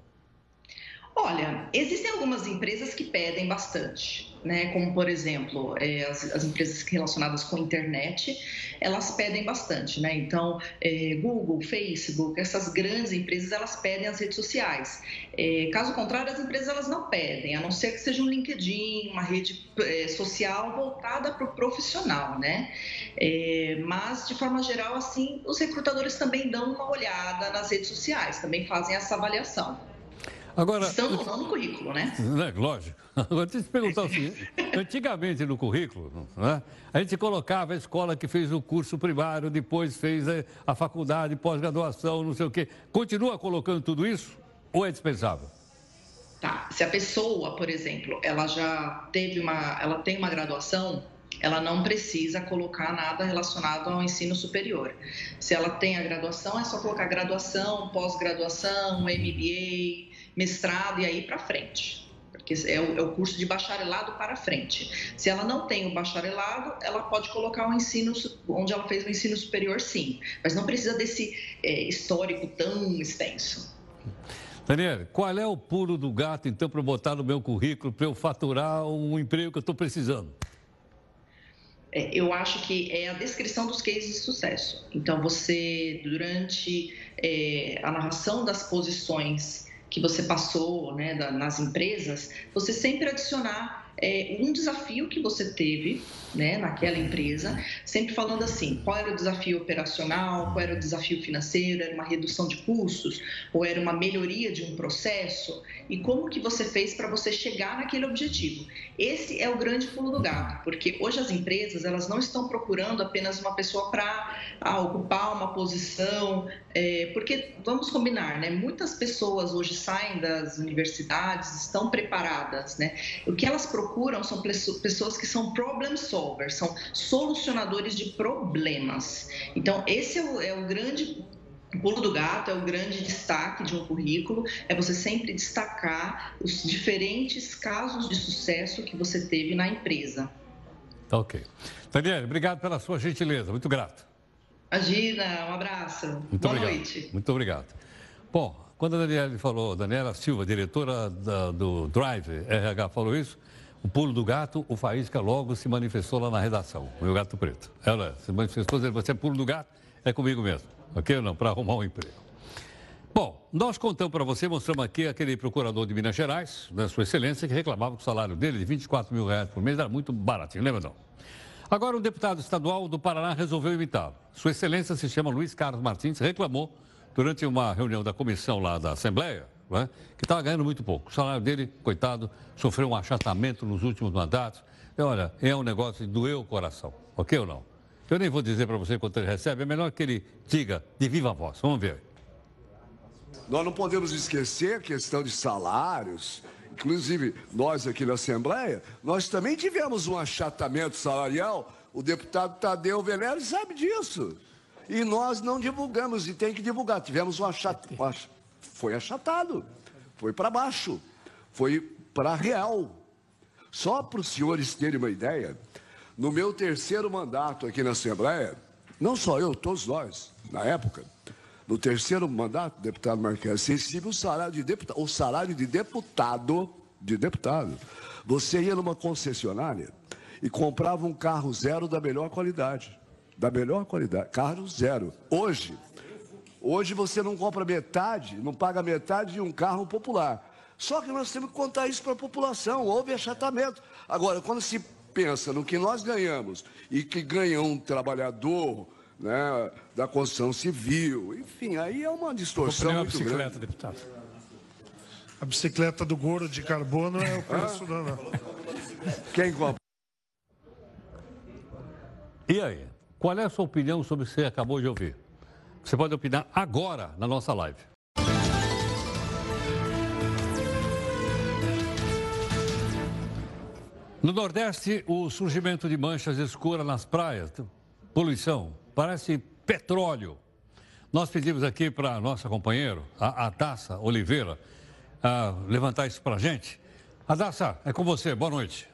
Olha, existem algumas empresas que pedem bastante, né? Como por exemplo, é, as, as, empresas relacionadas com internet, elas pedem bastante, né? Então, é, Google, Facebook, essas grandes empresas, elas pedem as redes sociais. É, caso contrário, as empresas elas não pedem, a não ser que seja um LinkedIn, uma rede é, social voltada para o profissional, né? É, mas de forma geral, assim, os recrutadores também dão uma olhada nas redes sociais, também fazem essa avaliação. Agora, Estando ou não no currículo, né? né? Lógico. Agora, deixa eu te perguntar o seguinte. Antigamente, no currículo, né, a gente colocava a escola que fez o curso primário, depois fez a faculdade, pós-graduação, não sei o quê. Continua colocando tudo isso ou é dispensável? Tá. Se a pessoa, por exemplo, ela já teve uma... Ela tem uma graduação, ela não precisa colocar nada relacionado ao ensino superior. Se ela tem a graduação, é só colocar graduação, pós-graduação, MBA, mestrado e aí para frente. Porque é o, é o, curso de bacharelado para frente. Se ela não tem o bacharelado, ela pode colocar o ensino, onde ela fez o ensino superior, sim. Mas não precisa desse é, histórico tão extenso. Daniel, qual é o pulo do gato, então, para botar no meu currículo, para eu faturar um emprego que eu estou precisando? É, eu acho que é a descrição dos cases de sucesso. Então, você, durante é, a narração das posições que você passou né, da, nas empresas, você sempre adicionar é, um desafio que você teve né, naquela empresa, sempre falando assim, qual era o desafio operacional, qual era o desafio financeiro, era uma redução de custos, ou era uma melhoria de um processo, e como que você fez para você chegar naquele objetivo. Esse é o grande pulo do gato, porque hoje as empresas elas não estão procurando apenas uma pessoa para ah, ocupar uma posição, é, porque vamos combinar, né? Muitas pessoas hoje saem das universidades, estão preparadas, né? O que elas procuram são pessoas que são problem solvers, são solucionadores de problemas. Então, esse é o, é o grande o pulo do gato é o grande destaque de um currículo, é você sempre destacar os diferentes casos de sucesso que você teve na empresa. Tá ok. Daniela, obrigado pela sua gentileza, muito grato. Imagina, um abraço. Muito Boa obrigado. noite. Muito obrigado. Bom, quando a Daniela falou, Daniela Silva, diretora da, do Drive RH, falou isso, o pulo do gato, o Faísca logo se manifestou lá na redação, o meu gato preto. Ela se manifestou dizendo, você é pulo do gato, é comigo mesmo, ok ou não, para arrumar um emprego. Bom, nós contamos para você, mostramos aqui aquele procurador de Minas Gerais, da Sua Excelência, que reclamava que o salário dele de 24 mil reais por mês era muito baratinho, lembra não? Agora, um deputado estadual do Paraná resolveu imitá-lo. Sua Excelência se chama Luiz Carlos Martins, reclamou durante uma reunião da comissão lá da Assembleia, né, que estava ganhando muito pouco. O salário dele, coitado, sofreu um achatamento nos últimos mandatos. E olha, é um negócio de doer o coração, ok ou não? Eu nem vou dizer para você quanto ele recebe, é melhor que ele diga de viva voz. Vamos ver. Nós não podemos esquecer a questão de salários. Inclusive, nós aqui na Assembleia, nós também tivemos um achatamento salarial. O deputado Tadeu Venere sabe disso. E nós não divulgamos, e tem que divulgar. Tivemos um achatamento. Foi achatado. Foi para baixo. Foi para real. Só para os senhores terem uma ideia, no meu terceiro mandato aqui na Assembleia, não só eu, todos nós, na época, no terceiro mandato, deputado Marques, sensível o salário de deputado, o salário de deputado, de deputado. Você ia numa concessionária e comprava um carro zero da melhor qualidade, da melhor qualidade, carro zero. Hoje, hoje você não compra metade, não paga metade de um carro popular. Só que nós temos que contar isso para a população, houve achatamento. Agora, quando se pensa no que nós ganhamos e que ganha um trabalhador né, da construção civil, enfim, aí é uma distorção Vou muito bicicleta, grande. deputado. A bicicleta do Goro de carbono é o preço da... não. Quem compra? E aí, qual é a sua opinião sobre o que você acabou de ouvir? Você pode opinar agora na nossa live. No Nordeste, o surgimento de manchas escuras nas praias, poluição, parece petróleo. Nós pedimos aqui para a nossa companheira, a Adassa Oliveira, levantar isso para a gente. Adassa, é com você, boa noite.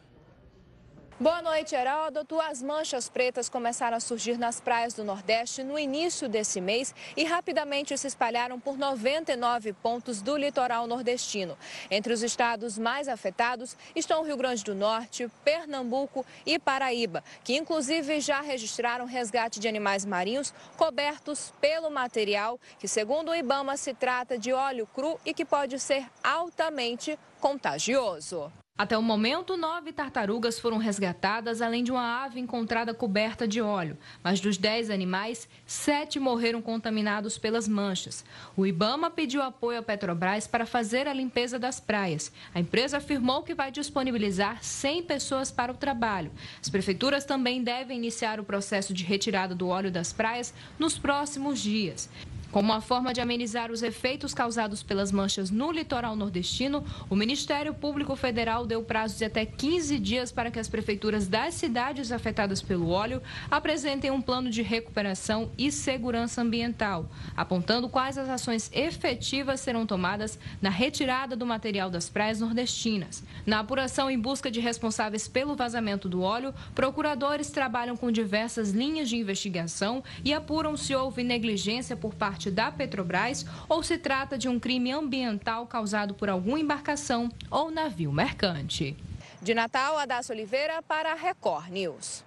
Boa noite, Heródoto. As manchas pretas começaram a surgir nas praias do Nordeste no início desse mês e rapidamente se espalharam por 99 pontos do litoral nordestino. Entre os estados mais afetados estão o Rio Grande do Norte, Pernambuco e Paraíba, que inclusive já registraram resgate de animais marinhos cobertos pelo material que, segundo o Ibama, se trata de óleo cru e que pode ser altamente contagioso. Até o momento, nove tartarugas foram resgatadas, além de uma ave encontrada coberta de óleo. Mas dos dez animais, sete morreram contaminados pelas manchas. O Ibama pediu apoio à Petrobras para fazer a limpeza das praias. A empresa afirmou que vai disponibilizar 100 pessoas para o trabalho. As prefeituras também devem iniciar o processo de retirada do óleo das praias nos próximos dias. Como uma forma de amenizar os efeitos causados pelas manchas no litoral nordestino, o Ministério Público Federal deu prazo de até 15 dias para que as prefeituras das cidades afetadas pelo óleo apresentem um plano de recuperação e segurança ambiental, apontando quais as ações efetivas serão tomadas na retirada do material das praias nordestinas. Na apuração em busca de responsáveis pelo vazamento do óleo, procuradores trabalham com diversas linhas de investigação e apuram se houve negligência por parte da Petrobras ou se trata de um crime ambiental causado por alguma embarcação ou navio mercante. De Natal, Adassa Oliveira para a Record News.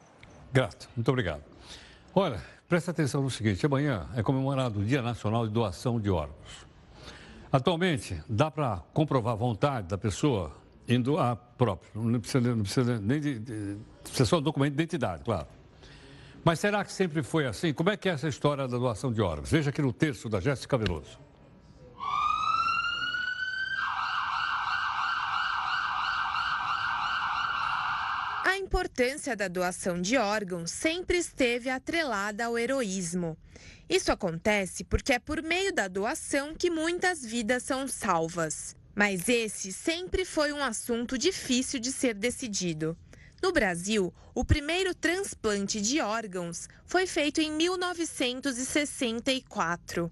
Grato, muito obrigado. Olha, presta atenção no seguinte: amanhã é comemorado o Dia Nacional de Doação de Órgãos. Atualmente, dá para comprovar a vontade da pessoa em doar próprio. Não precisa, não precisa nem de, de. Precisa só um documento de identidade, claro. Mas será que sempre foi assim? Como é que é essa história da doação de órgãos? Veja aqui no texto da Jéssica Veloso. A importância da doação de órgãos sempre esteve atrelada ao heroísmo. Isso acontece porque é por meio da doação que muitas vidas são salvas. Mas esse sempre foi um assunto difícil de ser decidido. No Brasil, o primeiro transplante de órgãos foi feito em 1964.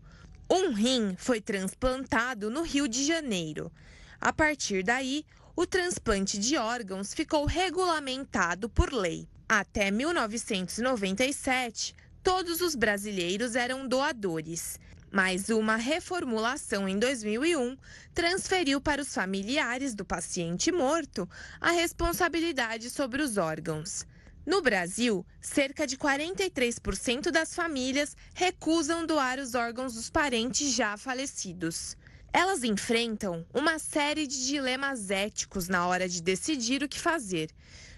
Um rim foi transplantado no Rio de Janeiro. A partir daí, o transplante de órgãos ficou regulamentado por lei. Até 1997, todos os brasileiros eram doadores. Mas uma reformulação em 2001 transferiu para os familiares do paciente morto a responsabilidade sobre os órgãos. No Brasil, cerca de 43% das famílias recusam doar os órgãos dos parentes já falecidos. Elas enfrentam uma série de dilemas éticos na hora de decidir o que fazer.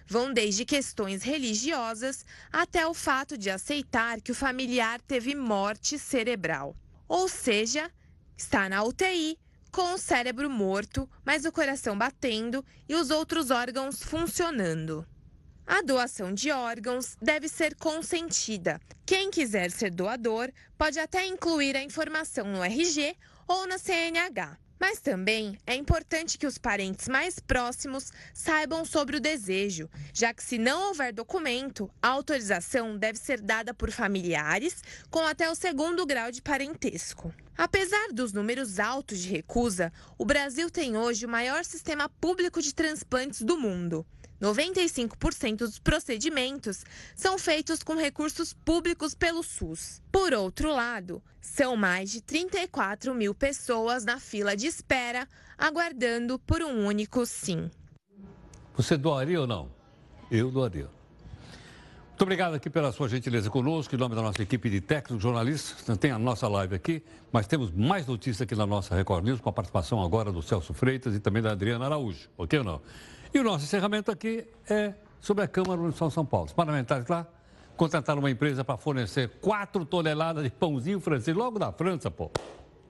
Vão desde questões religiosas até o fato de aceitar que o familiar teve morte cerebral. Ou seja, está na UTI, com o cérebro morto, mas o coração batendo e os outros órgãos funcionando. A doação de órgãos deve ser consentida. Quem quiser ser doador pode até incluir a informação no RG ou na CNH. Mas também é importante que os parentes mais próximos saibam sobre o desejo, já que, se não houver documento, a autorização deve ser dada por familiares com até o segundo grau de parentesco. Apesar dos números altos de recusa, o Brasil tem hoje o maior sistema público de transplantes do mundo. 95% dos procedimentos são feitos com recursos públicos pelo SUS. Por outro lado, são mais de 34 mil pessoas na fila de espera, aguardando por um único sim. Você doaria ou não? Eu doaria. Muito obrigado aqui pela sua gentileza conosco, em nome da nossa equipe de técnicos, jornalistas. Tem a nossa live aqui, mas temos mais notícias aqui na nossa Record News, com a participação agora do Celso Freitas e também da Adriana Araújo, ok ou não? E o nosso encerramento aqui é sobre a Câmara Municipal de São Paulo. Os parlamentares lá contrataram uma empresa para fornecer 4 toneladas de pãozinho francês, logo da França, pô.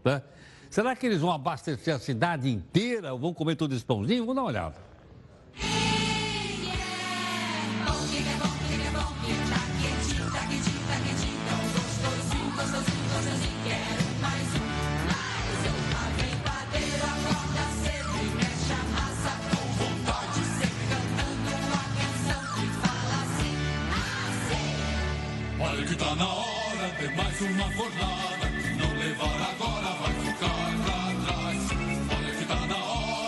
Né? Será que eles vão abastecer a cidade inteira vão comer todo esse pãozinho? Vamos dar uma olhada. De